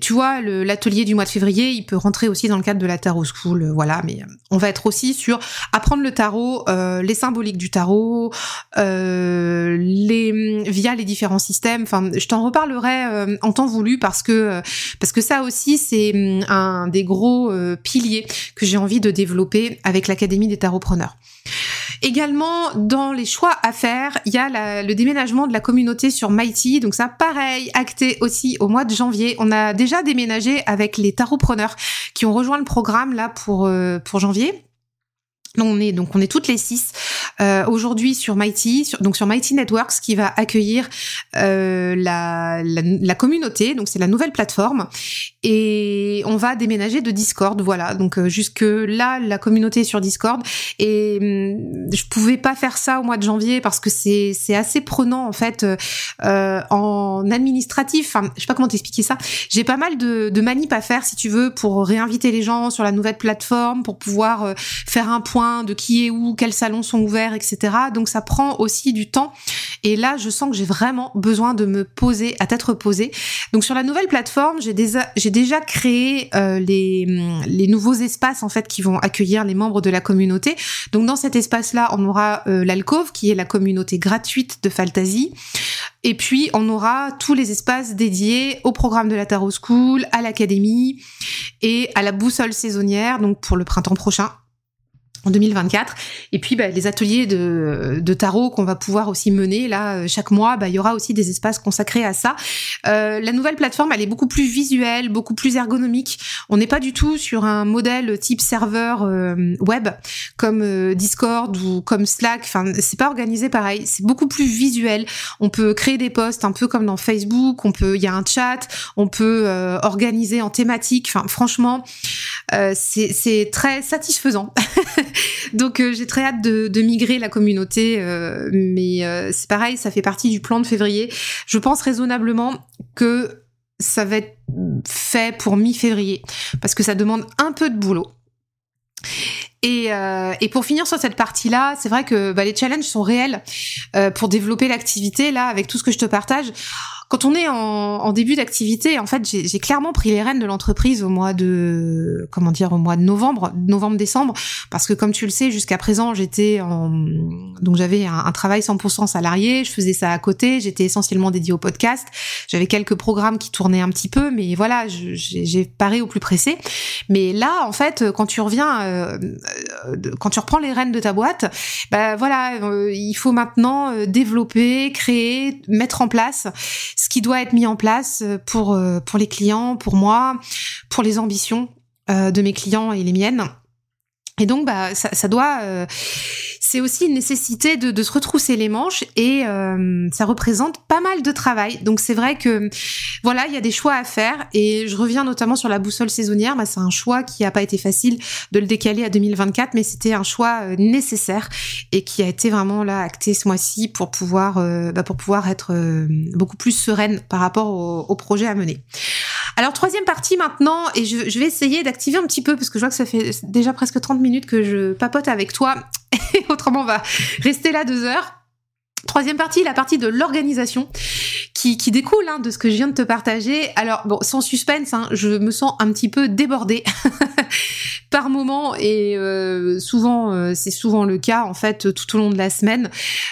tu vois, l'atelier du mois de février, il peut rentrer aussi dans le cadre de la Tarot School, euh, voilà. Mais euh, on va être aussi sur apprendre le tarot, euh, les symboliques du tarot, les via les différents systèmes. Enfin, je t'en reparlerai en temps voulu parce que parce que ça aussi c'est hum, un des gros piliers que j'ai envie de développer avec l'Académie des tarotpreneurs. Également, dans les choix à faire, il y a le déménagement de la communauté sur Mighty. Donc ça, pareil, acté aussi au mois de janvier. On a déjà déménagé avec les tarotpreneurs qui ont rejoint le programme là pour, euh, pour janvier. On est donc on est toutes les six euh, aujourd'hui sur Mighty, donc sur Mighty Networks qui va accueillir euh, la, la, communauté, donc c'est la nouvelle plateforme et on va déménager de Discord, voilà. Donc euh, jusque là la communauté est sur Discord et hum, je pouvais pas faire ça au mois de janvier parce que c'est c'est assez prenant en fait euh, en administratif. Enfin, je sais pas comment t'expliquer ça. J'ai pas mal de, de manip à faire si tu veux pour réinviter les gens sur la nouvelle plateforme, pour pouvoir faire un point de qui est où, quels salons sont ouverts, etc. Donc ça prend aussi du temps. Et là, je sens que j'ai vraiment besoin de me poser à tête reposée. Donc sur la nouvelle plateforme, j'ai déjà, créé euh, les, les nouveaux espaces en fait qui vont accueillir les membres de la communauté. Donc dans cet espace-là, on aura euh, l'alcove qui est la communauté gratuite de Fantasy. Et puis, on aura tous les espaces dédiés au programme de la Tarot School, à l'académie et à la boussole saisonnière, donc pour le printemps prochain en 2024. Et puis bah, les ateliers de, tarot qu'on va pouvoir aussi mener là euh, chaque mois, bah, il y aura aussi des espaces consacrés à ça. Euh, la nouvelle plateforme, elle est beaucoup plus visuelle, beaucoup plus ergonomique. On n'est pas du tout sur un modèle type serveur euh, web comme Discord ou comme Slack. Enfin, c'est pas organisé pareil. C'est beaucoup plus visuel. On peut créer des posts un peu comme dans Facebook. On peut, il y a un chat. On peut organiser en thématique. Enfin, franchement, c'est très satisfaisant. Donc euh, j'ai très hâte de, migrer la communauté, euh, mais euh, c'est pareil, ça fait partie du plan de février. Je pense raisonnablement que ça va être fait pour mi-février, parce que ça demande un peu de boulot. Et, pour finir sur cette partie-là, c'est vrai que bah, les challenges sont réels pour développer l'activité. Là, avec tout ce que je te partage, quand on est en, en début d'activité, en fait, j'ai clairement pris les rênes de l'entreprise au mois de, comment dire, au mois de novembre, novembre-décembre, parce que comme tu le sais, jusqu'à présent, j'étais en, donc j'avais un, un, travail 100% salarié, je faisais ça à côté, j'étais essentiellement dédiée au podcast, j'avais quelques programmes qui tournaient un petit peu, mais voilà, j'ai paré au plus pressé. Mais là, en fait, quand tu reviens, euh, quand tu reprends les rênes de ta boîte, bah voilà, euh, il faut maintenant euh, développer, créer, mettre en place ce qui doit être mis en place euh, pour, euh, pour les clients, pour moi, pour les ambitions euh, de mes clients et les miennes. Et donc, bah, ça, doit. c'est aussi une nécessité de, de, se retrousser les manches et ça représente pas mal de travail. Donc, c'est vrai que voilà, il y a des choix à faire et je reviens notamment sur la boussole saisonnière. Bah, c'est un choix qui a pas été facile de le décaler à 2024, mais c'était un choix nécessaire et qui a été vraiment là acté ce mois-ci pour pouvoir bah, pour pouvoir être beaucoup plus sereine par rapport au, au projet à mener. Alors troisième partie maintenant, et je, je vais essayer d'activer un petit peu parce que je vois que ça fait déjà presque 30 minutes que je papote avec toi. Et autrement, on va rester là deux heures. Troisième partie, la partie de l'organisation qui, qui découle hein, de ce que je viens de te partager. Alors bon, sans suspense, hein, je me sens un petit peu débordée par moment et euh, souvent euh, c'est souvent le cas en fait tout au long de la semaine.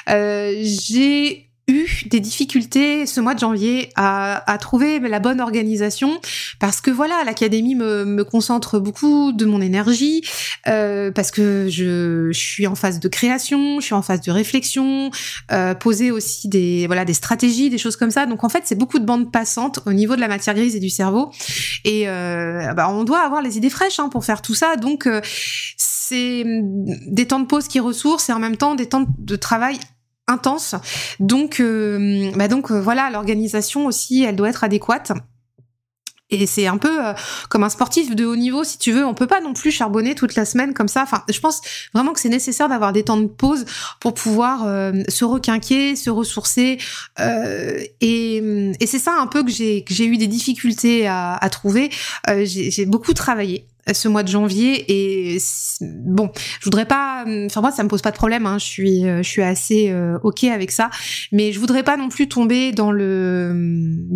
Euh, j'ai eu des difficultés ce mois de janvier à, à trouver la bonne organisation parce que voilà l'académie me, me, concentre beaucoup de mon énergie euh, parce que je, je, suis en phase de création, je suis en phase de réflexion, euh, poser aussi des voilà des stratégies, des choses comme ça. Donc en fait c'est beaucoup de bandes passantes au niveau de la matière grise et du cerveau et euh, bah, on doit avoir les idées fraîches hein, pour faire tout ça. Donc euh, c'est des temps de pause qui ressourcent et en même temps des temps de travail intense. Donc, euh, bah donc euh, voilà, l'organisation aussi, elle doit être adéquate. Et c'est un peu euh, comme un sportif de haut niveau, si tu veux. On peut pas non plus charbonner toute la semaine comme ça. Enfin, je pense vraiment que c'est nécessaire d'avoir des temps de pause pour pouvoir se requinquer, se ressourcer. et, et c'est ça un peu que j'ai eu des difficultés à trouver. j'ai beaucoup travaillé ce mois de janvier et bon je voudrais pas enfin moi ça me pose pas de problème hein, je suis euh, je suis assez euh, ok avec ça. Mais je voudrais pas non plus tomber dans le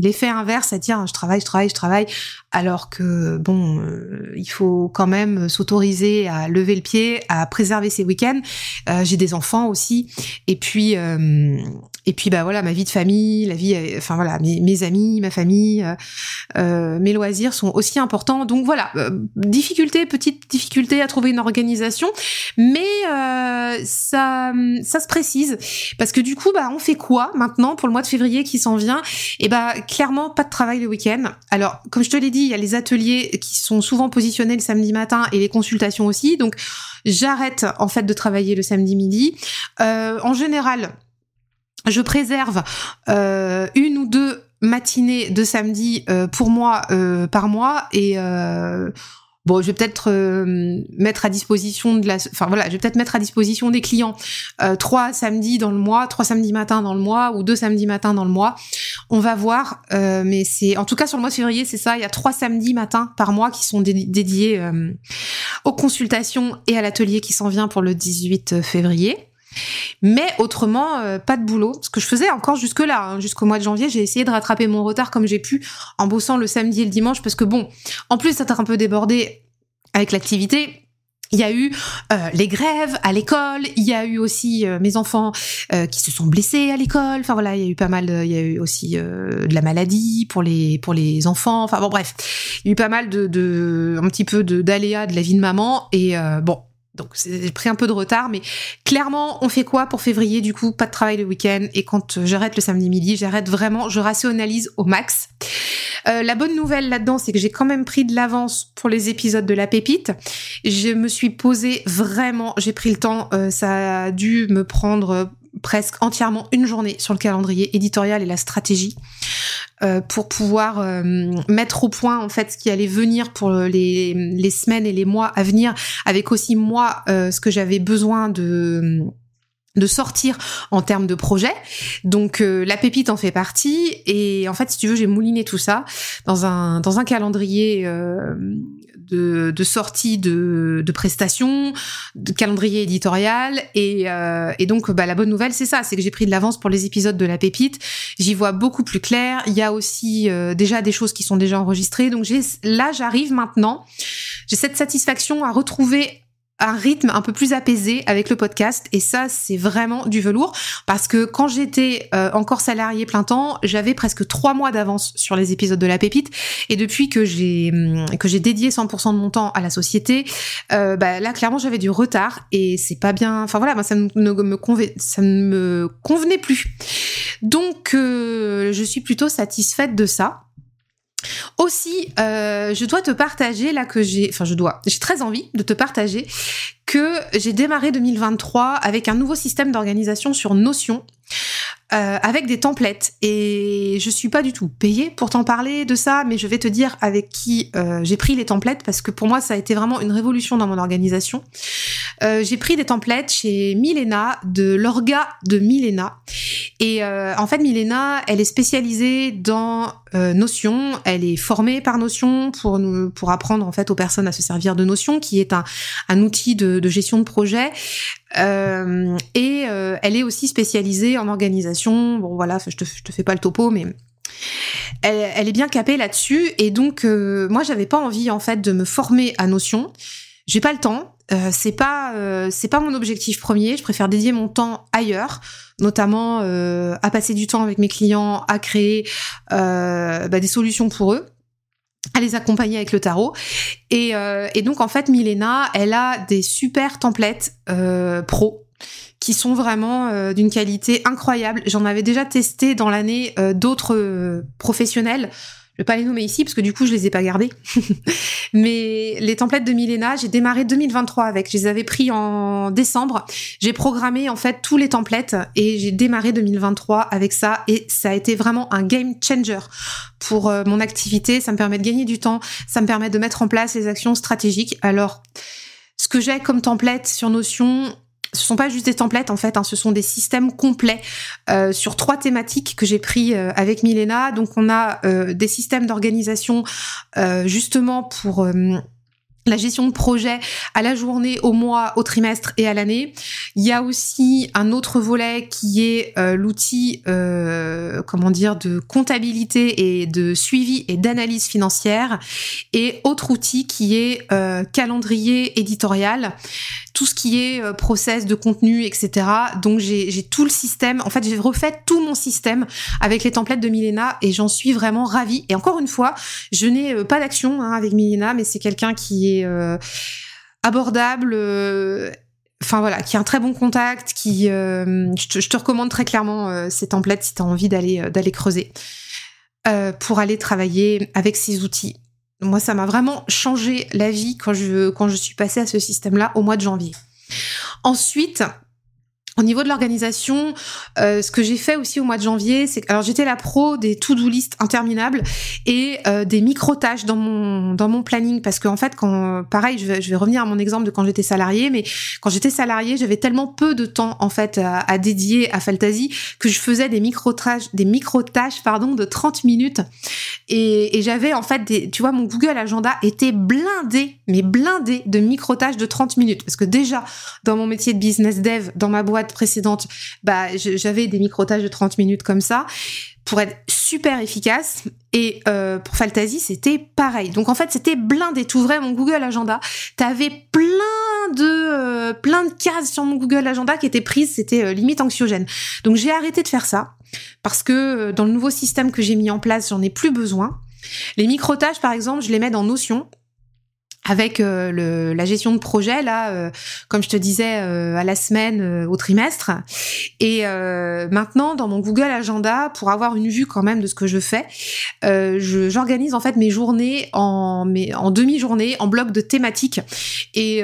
l'effet inverse à dire je travaille je travaille je travaille alors que bon euh, il faut quand même s'autoriser à lever le pied à préserver ses week-ends. J'ai des enfants aussi. Et puis et puis bah voilà ma vie de famille la vie enfin voilà mes, amis ma famille mes loisirs sont aussi importants donc voilà difficulté, petite difficulté à trouver une organisation, mais euh, euh, ça, ça se précise parce que du coup, bah, on fait quoi maintenant pour le mois de février qui s'en vient? Et eh bah, clairement, pas de travail le week-end. Alors, comme je te l'ai dit, il y a les ateliers qui sont souvent positionnés le samedi matin et les consultations aussi. Donc, j'arrête en fait de travailler le samedi midi. Euh, en général, je préserve euh, une ou deux matinées de samedi euh, pour moi euh, par mois et Bon, je vais peut-être mettre à disposition de la, enfin voilà, je vais peut-être mettre à disposition des clients trois samedis dans le mois, trois samedis matins dans le mois ou deux samedis matins dans le mois. On va voir, mais c'est en tout cas sur le mois de février, c'est ça. Il y a trois samedis matins par mois qui sont dédiés aux consultations et à l'atelier qui s'en vient pour le 18 février. Mais autrement, euh, pas de boulot. Ce que je faisais encore jusque-là, hein, jusqu'au mois de janvier, j'ai essayé de rattraper mon retard comme j'ai pu en bossant le samedi et le dimanche parce que bon, en plus ça t'a un peu débordé avec l'activité. Il y a eu euh, les grèves à l'école, il y a eu aussi euh, mes enfants qui se sont blessés à l'école. Enfin voilà, il y a eu pas mal, il y a eu aussi de la maladie pour les pour les enfants. Enfin bon bref, il y a eu pas mal de, de un petit peu de d'aléas de la vie de maman et bon donc j'ai pris un peu de retard, mais clairement, on fait quoi pour février Du coup, pas de travail le week-end. Et quand euh, j'arrête le samedi midi, j'arrête vraiment, je rationalise au max. Euh, la bonne nouvelle là-dedans, c'est que j'ai quand même pris de l'avance pour les épisodes de la pépite. Je me suis posée vraiment, j'ai pris le temps. Euh, ça a dû me prendre presque entièrement une journée sur le calendrier éditorial et la stratégie. Euh, pour pouvoir euh, mettre au point en fait ce qui allait venir pour les, les semaines et les mois à venir, avec aussi moi euh, ce que j'avais besoin de de sortir en termes de projet. Donc la pépite en fait partie et en fait si tu veux j'ai mouliné tout ça dans un dans un calendrier de, de sortie de, prestations, de calendrier éditorial. Et, euh, et donc, bah, la bonne nouvelle, c'est ça, c'est que j'ai pris de l'avance pour les épisodes de La Pépite. J'y vois beaucoup plus clair. Il y a aussi euh, déjà des choses qui sont déjà enregistrées. Donc là, j'arrive maintenant. J'ai cette satisfaction à retrouver un rythme un peu plus apaisé avec le podcast. Et ça c'est vraiment du velours. Parce que quand j'étais euh, encore salarié plein temps j'avais presque trois mois d'avance sur les épisodes de la pépite. Et depuis que j'ai hum, que j'ai dédié 100% de mon temps à la société euh, bah, là clairement j'avais du retard. Et c'est pas bien enfin voilà ça ne me convenait ça ne me convenait plus. Donc euh, je suis plutôt satisfaite de ça aussi, euh, je dois te partager là que j'ai, enfin je dois, j'ai très envie de te partager que j'ai démarré 2023 avec un nouveau système d'organisation sur Notion euh, avec des templates. Et je suis pas du tout payée pour t'en parler de ça, mais je vais te dire avec qui euh, j'ai pris les templates parce que pour moi ça a été vraiment une révolution dans mon organisation. Euh, j'ai pris des templates chez Milena de l'orga de Milena. Et euh, en fait Milena, elle est spécialisée dans euh, Notion, elle est formée par Notion pour nous pour apprendre en fait aux personnes à se servir de Notion, qui est un, un outil de, de gestion de projet. Euh, et euh, elle est aussi spécialisée en organisation. Bon voilà, je te, je te fais pas le topo, mais elle, elle est bien capée là-dessus. Et donc euh, moi, j'avais pas envie en fait de me former à Notion. J'ai pas le temps. Euh, c'est pas c'est pas mon objectif premier. Je préfère dédier mon temps ailleurs, notamment à passer du temps avec mes clients, à créer bah, des solutions pour eux à les accompagner avec le tarot. Et, euh, et donc en fait, Milena, elle a des super templates euh, pro qui sont vraiment euh, d'une qualité incroyable. J'en avais déjà testé dans l'année euh, d'autres euh, professionnels vais pas les nommer ici parce que du coup je les ai pas gardés. Mais les templates de Milena, j'ai démarré 2023 avec. Je les avais pris en décembre. J'ai programmé en fait tous les templates et j'ai démarré 2023 avec ça et ça a été vraiment un game changer pour euh, mon activité. Ça me permet de gagner du temps, ça me permet de mettre en place les actions stratégiques. Alors ce que j'ai comme template sur Notion, ce sont pas juste des templates en fait, hein, ce sont des systèmes complets euh, sur trois thématiques que j'ai pris euh, avec Milena. Donc on a euh, des systèmes d'organisation justement pour la gestion de projet à la journée, au mois, au trimestre et à l'année. Il y a aussi un autre volet qui est l'outil, comment dire, de comptabilité et de suivi et d'analyse financière. Et autre outil qui est calendrier éditorial, tout ce qui est process de contenu, etc. Donc j'ai tout le système. En fait, j'ai refait tout mon système avec les templates de Milena et j'en suis vraiment ravie. Et encore une fois, je n'ai pas d'action hein, avec Milena, mais c'est quelqu'un qui est euh, abordable, euh, enfin voilà, qui a un très bon contact, qui, je te, je, te, recommande très clairement ces templates si tu as envie d'aller d'aller creuser pour aller travailler avec ces outils. Moi, ça m'a vraiment changé la vie quand je suis passée à ce système-là au mois de janvier. Ensuite, au niveau de l'organisation, euh, ce que j'ai fait aussi au mois de janvier, c'est alors j'étais la pro des to-do list interminables et euh, des micro-tâches dans mon dans mon planning. Parce qu'en fait quand pareil, je vais, revenir à mon exemple de quand j'étais salariée, mais quand j'étais salariée, j'avais tellement peu de temps en fait à, dédier à Fantasy que je faisais des micro-tâches des micro-tâches pardon de 30 minutes. Et, j'avais en fait tu vois mon Google Agenda était blindé mais blindé de micro-tâches de 30 minutes. Parce que déjà dans mon métier de business dev dans ma boîte précédente, bah, j'avais des micro-tâches de 30 minutes comme ça pour être super efficace. Et euh, pour Fantasy, c'était pareil. Donc en fait, c'était blindé. T'ouvrais mon Google Agenda, t'avais plein de euh, plein de cases sur mon Google Agenda qui étaient prises. C'était euh, limite anxiogène. Donc j'ai arrêté de faire ça parce que dans le nouveau système que j'ai mis en place, j'en ai plus besoin. Les micro-tâches, par exemple, je les mets dans Notion avec euh, le, la gestion de projet là, euh, comme je te disais euh, à la semaine, au trimestre. Et maintenant, dans mon Google Agenda, pour avoir une vue quand même de ce que je fais, j'organise en fait mes journées en, mes, en demi-journée, en bloc de thématiques, et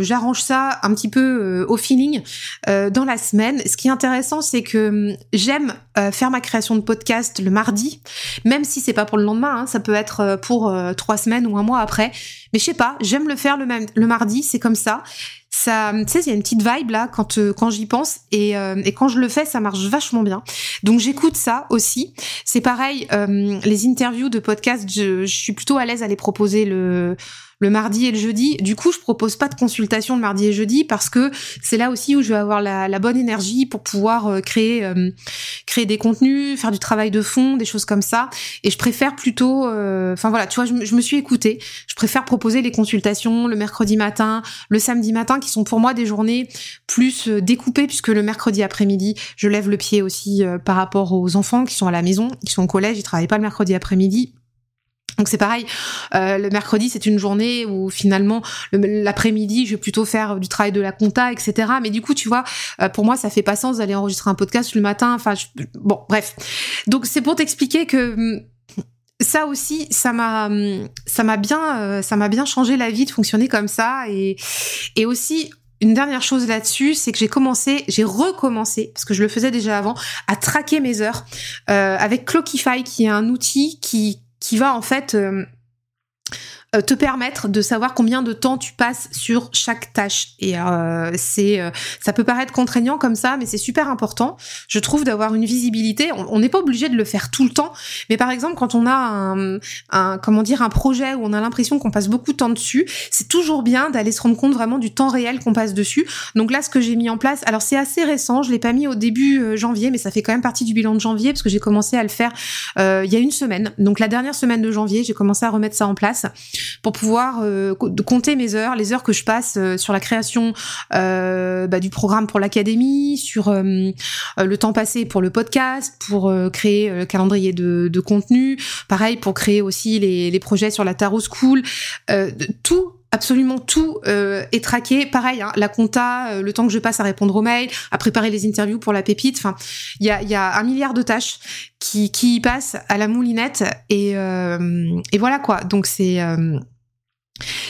j'arrange ça un petit peu au feeling dans la semaine. Ce qui est intéressant, c'est que hum, j'aime faire ma création de podcast le mardi, même si c'est pas pour le lendemain, hein, ça peut être pour trois semaines ou un mois après. Mais je sais pas, j'aime le faire le, même, le mardi, c'est comme ça. Ça, tu sais, il y a une petite vibe là quand euh, quand j'y pense et, euh, et quand je le fais, ça marche vachement bien. Donc j'écoute ça aussi. C'est pareil, euh, les interviews de podcast, je, je suis plutôt à l'aise à les proposer le le mardi et le jeudi. Du coup, je propose pas de consultation le mardi et jeudi parce que c'est là aussi où je vais avoir la, bonne énergie pour pouvoir euh, créer euh, créer des contenus, faire du travail de fond, des choses comme ça. Et je préfère plutôt, euh, enfin voilà, tu vois, je, je, me suis écoutée. Je préfère proposer les consultations le mercredi matin, le samedi matin, qui sont pour moi des journées plus découpées puisque le mercredi après-midi, je lève le pied aussi par rapport aux enfants qui sont à la maison, qui sont au collège, ils travaillent pas le mercredi après-midi donc c'est pareil, euh, le mercredi c'est une journée où finalement l'après-midi je vais plutôt faire du travail de la compta, etc. Mais du coup tu vois, euh, pour moi ça fait pas sens d'aller enregistrer un podcast le matin. Enfin bon bref. Donc c'est pour t'expliquer que hum, ça aussi, ça m'a, hum, ça m'a bien, euh, ça m'a bien changé la vie de fonctionner comme ça et et aussi une dernière chose là-dessus, c'est que j'ai commencé, j'ai recommencé, parce que je le faisais déjà avant, à traquer mes heures avec Clockify, qui est un outil qui qui va en fait euh, te permettre de savoir combien de temps tu passes sur chaque tâche. Et euh, c'est, euh, ça peut paraître contraignant comme ça, mais c'est super important. Je trouve d'avoir une visibilité. On n'est pas obligé de le faire tout le temps, mais par exemple quand on a un, un comment dire un projet où on a l'impression qu'on passe beaucoup de temps dessus, c'est toujours bien d'aller se rendre compte vraiment du temps réel qu'on passe dessus. Donc là, ce que j'ai mis en place, alors c'est assez récent, je l'ai pas mis au début janvier, mais ça fait quand même partie du bilan de janvier parce que j'ai commencé à le faire il y a une semaine. Donc la dernière semaine de janvier, j'ai commencé à remettre ça en place pour pouvoir euh, compter mes heures, les heures que je passe euh, sur la création euh, bah, du programme pour l'académie, sur le temps passé pour le podcast, pour créer le calendrier de, de, contenu, pareil pour créer aussi les, les projets sur la Tarot School, tout absolument tout est traqué. Pareil, hein, la compta, le temps que je passe à répondre aux mails, à préparer les interviews pour la pépite. Enfin, il y a, un milliard de tâches qui, y passent à la moulinette et, et voilà quoi. Donc c'est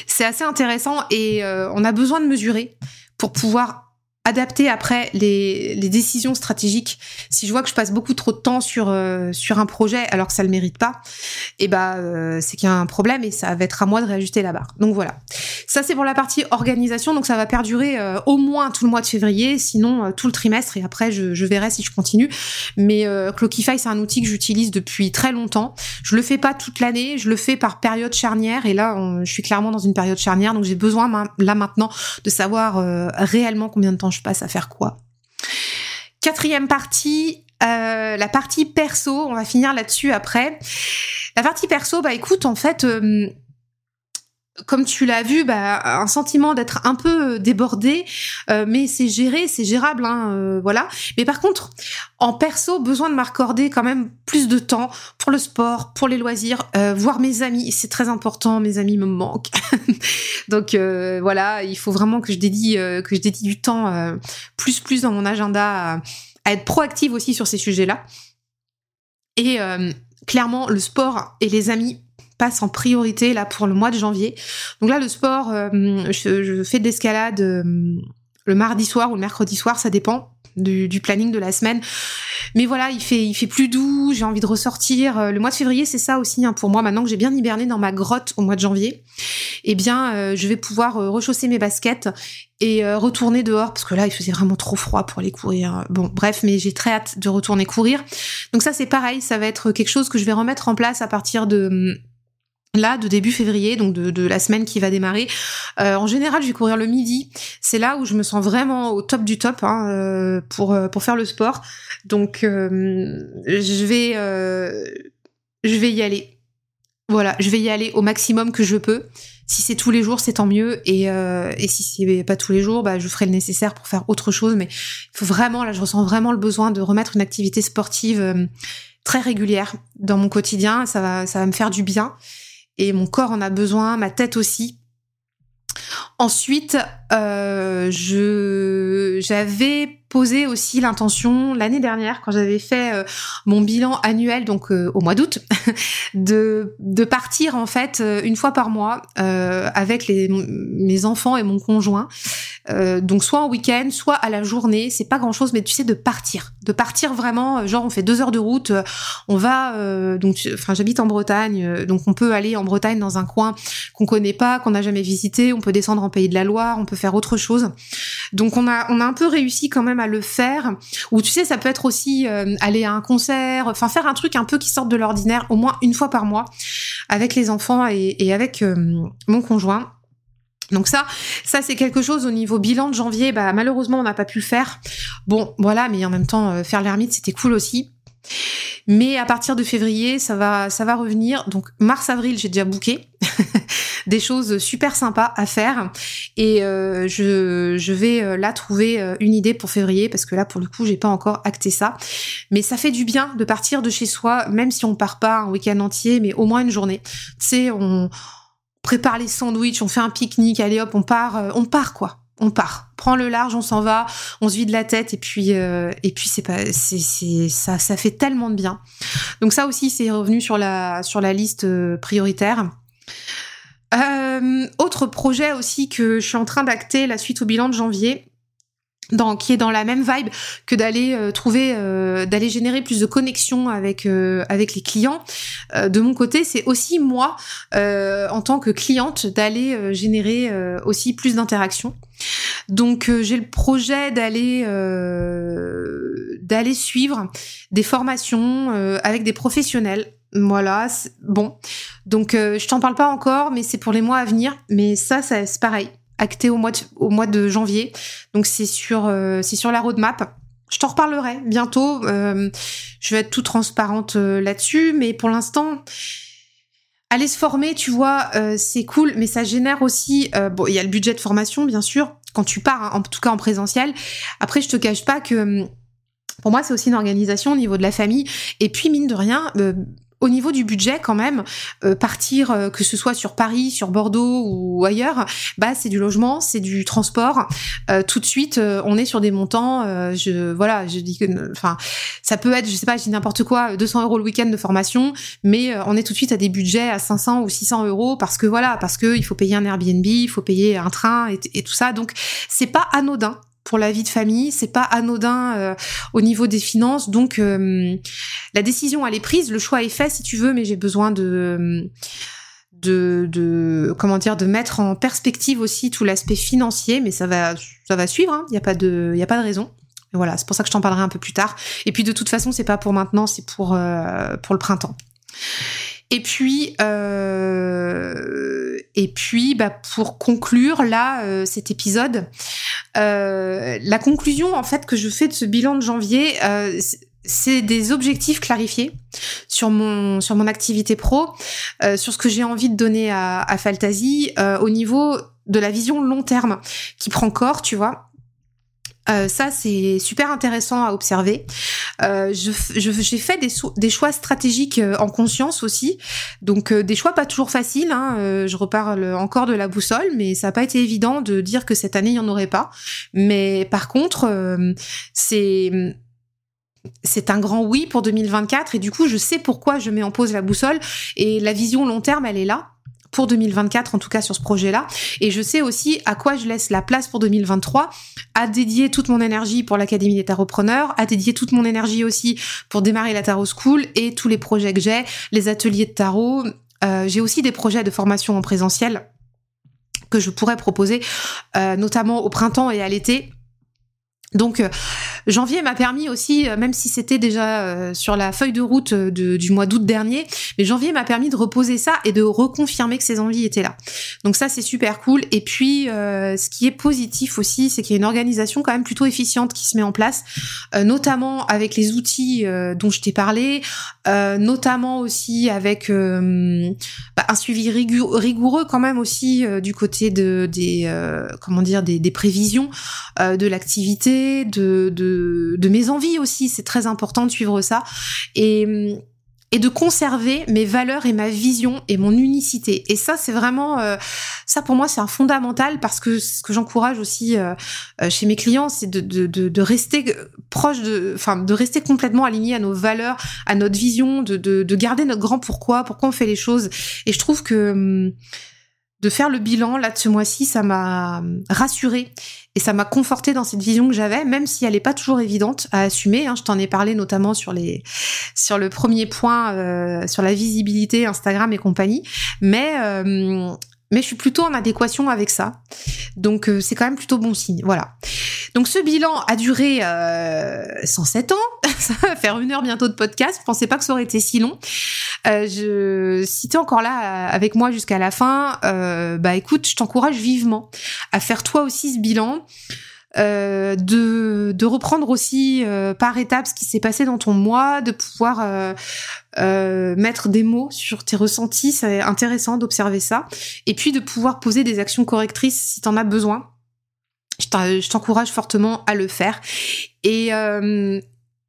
c'est assez intéressant et euh, on a besoin de mesurer pour pouvoir adapter après les, décisions stratégiques. Si je vois que je passe beaucoup trop de temps sur euh, un projet alors que ça le mérite pas, et eh ben euh, c'est qu'il y a un problème et ça va être à moi de réajuster la barre. Donc voilà. Ça c'est pour la partie organisation. Donc ça va perdurer euh, au moins tout le mois de février, sinon tout le trimestre et après je, je, verrai si je continue. Mais Clockify c'est un outil que j'utilise depuis très longtemps. Je le fais pas toute l'année, je le fais par période charnière et là je suis clairement dans une période charnière donc j'ai besoin là maintenant de savoir réellement combien de temps je passe à faire quoi? Quatrième partie, euh, la partie perso, on va finir là-dessus après. La partie perso, bah écoute, en fait, euh, comme tu l'as vu, bah, un sentiment d'être un peu débordé, euh, mais c'est géré, c'est gérable, hein, euh, voilà. Mais par contre, en perso, besoin de m'accorder quand même plus de temps pour le sport, pour les loisirs, euh, voir mes amis, c'est très important. Mes amis me manquent, donc voilà, il faut vraiment que je dédie que je dédie du temps plus plus dans mon agenda à être proactive aussi sur ces sujets-là. Et clairement, le sport et les amis passe en priorité là pour le mois de janvier. Donc là, le sport, euh, je, fais de l'escalade euh, le mardi soir ou le mercredi soir, ça dépend. Du, planning de la semaine. Mais voilà, il fait, plus doux, j'ai envie de ressortir. Euh, le mois de février, c'est ça aussi hein, pour moi. Maintenant que j'ai bien hiberné dans ma grotte au mois de janvier, eh bien, je vais pouvoir rechausser mes baskets et retourner dehors parce que là, il faisait vraiment trop froid pour aller courir. Bon, bref, mais j'ai très hâte de retourner courir. Donc ça, c'est pareil, ça va être quelque chose que je vais remettre en place à partir de là de début février, donc de, la semaine qui va démarrer. Euh, en général, je vais courir le midi. C'est là où je me sens vraiment au top du top hein, euh, pour euh, pour faire le sport. Donc je vais je vais y aller. Voilà, je vais y aller au maximum que je peux. Si c'est tous les jours, c'est tant mieux. Et, et si c'est pas tous les jours, bah, je ferai le nécessaire pour faire autre chose. Mais il faut vraiment, là, je ressens vraiment le besoin de remettre une activité sportive très régulière dans mon quotidien. Ça va, ça va me faire du bien et mon corps en a besoin, ma tête aussi. Ensuite, euh, je j'avais posé aussi l'intention l'année dernière quand j'avais fait euh, mon bilan annuel donc euh, au mois d'août de de partir en fait une fois par mois avec les mes enfants et mon conjoint donc soit en week-end soit à la journée c'est pas grand chose mais tu sais de partir de partir vraiment genre on fait deux heures de route on va donc enfin j'habite en Bretagne donc on peut aller en Bretagne dans un coin qu'on connaît pas qu'on n'a jamais visité on peut descendre en Pays de la Loire on peut faire autre chose. Donc on a on a un peu réussi quand même à le faire. Ou tu sais, ça peut être aussi euh, aller à un concert, enfin faire un truc un peu qui sorte de l'ordinaire, au moins une fois par mois, avec les enfants et, avec euh, mon conjoint. Donc ça, ça c'est quelque chose au niveau bilan de janvier. Bah malheureusement on n'a pas pu le faire. Bon voilà, mais en même temps euh, faire l'ermite c'était cool aussi. Mais à partir de février, ça va, ça va revenir. Donc mars, avril, j'ai déjà booké des choses super sympas à faire. Et euh, je, je vais euh, là trouver une idée pour février parce que là, pour le coup, j'ai pas encore acté ça. Mais ça fait du bien de partir de chez soi, même si on part pas un week-end entier, mais au moins une journée. Tu sais, on prépare les sandwichs, on fait un pique-nique, allez hop, on part, on part quoi on part, prend le large, on s'en va, on se vide la tête et puis euh, et puis c'est pas c'est c'est ça ça fait tellement de bien. Donc ça aussi c'est revenu sur la sur la liste euh, prioritaire. Euh, autre projet aussi que je suis en train d'acter la suite au bilan de janvier, dans, qui est dans la même vibe que d'aller euh, trouver, euh, d'aller générer plus de connexions avec euh, avec les clients. de mon côté, c'est aussi moi, en tant que cliente, d'aller générer aussi plus d'interactions. Donc j'ai le projet d'aller d'aller suivre des formations avec des professionnels. Voilà, bon. Donc je t'en parle pas encore, mais c'est pour les mois à venir. Mais ça, ça c'est pareil acté au mois de, janvier. Donc c'est sur, euh, c'est sur la roadmap. Je t'en reparlerai bientôt. Euh, je vais être tout transparente euh, là-dessus, mais pour l'instant, aller se former, tu vois, c'est cool, mais ça génère aussi. bon, il y a le budget de formation, bien sûr, quand tu pars, hein, en tout cas en présentiel. Après, je te cache pas que pour moi, c'est aussi une organisation au niveau de la famille. Et puis, mine de rien, au niveau du budget quand même, euh, partir euh, que ce soit sur Paris, sur Bordeaux ou ailleurs, bah c'est du logement, c'est du transport. Euh, tout de suite, on est sur des montants. je voilà, je dis que, enfin, ça peut être, je sais pas, je dis n'importe quoi, 200 euros le week-end de formation, mais on est tout de suite à des budgets à 500 ou 600 euros parce que voilà, parce que il faut payer un Airbnb, il faut payer un train et, et tout ça. Donc c'est pas anodin pour la vie de famille, c'est pas anodin euh, au niveau des finances. Donc euh, la décision elle est prise, le choix est fait si tu veux, mais j'ai besoin de de, de comment dire de mettre en perspective aussi tout l'aspect financier, mais ça va ça va suivre. Il hein. y a pas de y a pas de raison. voilà, c'est pour ça que je t'en parlerai un peu plus tard. Et puis de toute façon, c'est pas pour maintenant, c'est pour euh, pour le printemps. Et puis, euh, bah, pour conclure là euh, cet épisode, euh, la conclusion en fait que je fais de ce bilan de janvier, c'est des objectifs clarifiés sur mon activité pro, sur ce que j'ai envie de donner à, à au niveau de la vision long terme qui prend corps, tu vois. Euh, ça, c'est super intéressant à observer. Euh, je, j'ai fait des, des, choix stratégiques euh, en conscience aussi, donc euh, des choix pas toujours faciles. Hein. Euh, je reparle encore de la boussole, mais ça n'a pas été évident de dire que cette année il y en aurait pas. Mais par contre, c'est c'est un grand oui pour 2024 et du coup je sais pourquoi je mets en pause la boussole et la vision long terme elle est là pour 2024, en tout cas sur ce projet-là. Et je sais aussi à quoi je laisse la place pour 2023, à dédier toute mon énergie pour l'Académie des tarotpreneurs, à dédier toute mon énergie aussi pour démarrer la Tarot School et tous les projets que j'ai, les ateliers de tarot. Euh, j'ai aussi des projets de formation en présentiel que je pourrais proposer, euh, notamment au printemps et à l'été. Donc euh, janvier m'a permis aussi, euh, même si c'était déjà euh, sur la feuille de route du mois d'août dernier, mais janvier m'a permis de reposer ça et de reconfirmer que ces envies étaient là. Donc ça c'est super cool. Et puis ce qui est positif aussi, c'est qu'il y a une organisation quand même plutôt efficiente qui se met en place, notamment avec les outils dont je t'ai parlé, notamment aussi avec bah, un suivi rigoureux quand même aussi du côté de des comment dire des prévisions de l'activité de, mes envies aussi. C'est très important de suivre ça. Et, de conserver mes valeurs et ma vision et mon unicité. Et ça, c'est vraiment, euh, ça pour moi, c'est un fondamental parce que ce que j'encourage aussi euh, euh, chez mes clients, c'est de, rester proche de, enfin, de rester complètement aligné à nos valeurs, à notre vision, de garder notre grand pourquoi, pourquoi on fait les choses. Et je trouve que hum, de faire le bilan là de ce mois-ci, ça m'a rassurée et ça m'a conforté dans cette vision que j'avais, même si elle n'est pas toujours évidente à assumer. Hein. Je t'en ai parlé notamment sur les sur le premier point euh, sur la visibilité Instagram et compagnie, mais euh, mais je suis plutôt en adéquation avec ça. Donc euh, c'est quand même plutôt bon signe. Voilà. Donc ce bilan a duré euh, 107 ans. ça va faire une heure bientôt de podcast. Je pensais pas que ça aurait été si long. Euh, je, si t'es encore là euh, avec moi jusqu'à la fin, euh, bah écoute, je t'encourage vivement à faire toi aussi ce bilan. Euh, de, de reprendre aussi euh, par étapes ce qui s'est passé dans ton mois, de pouvoir euh, mettre des mots sur tes ressentis, c'est intéressant d'observer ça, et puis de pouvoir poser des actions correctrices si t'en as besoin. Je t'encourage fortement à le faire. Et,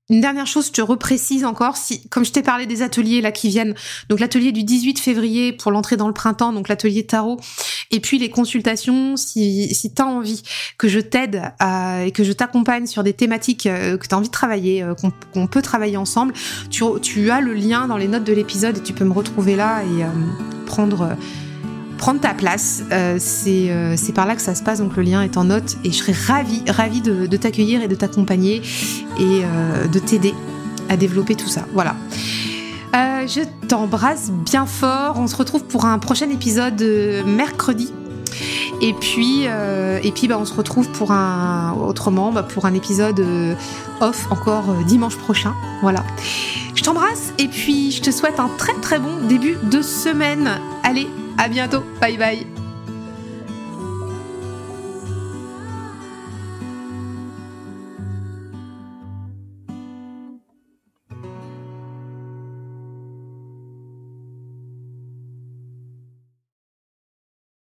une dernière chose, je te reprécise encore, si, comme je t'ai parlé des ateliers là qui viennent, donc l'atelier du 18 février pour l'entrée dans le printemps, donc l'atelier tarot, et puis les consultations, si, si tu as envie que je t'aide et que je t'accompagne sur des thématiques euh, que tu as envie de travailler, euh, qu'on peut travailler ensemble, tu, as le lien dans les notes de l'épisode et tu peux me retrouver là et euh, prendre prendre ta place. Euh, euh, c'est par là que ça se passe, donc le lien est en note et je serais ravie, ravie de, t'accueillir et de t'accompagner et euh, de t'aider à développer tout ça. Voilà. je t'embrasse bien fort. On se retrouve pour un prochain épisode mercredi. Et puis, et puis bah, on se retrouve pour un autrement bah, pour un épisode off encore dimanche prochain. Voilà. Je t'embrasse et puis je te souhaite un très très bon début de semaine. Allez, à bientôt. Bye bye.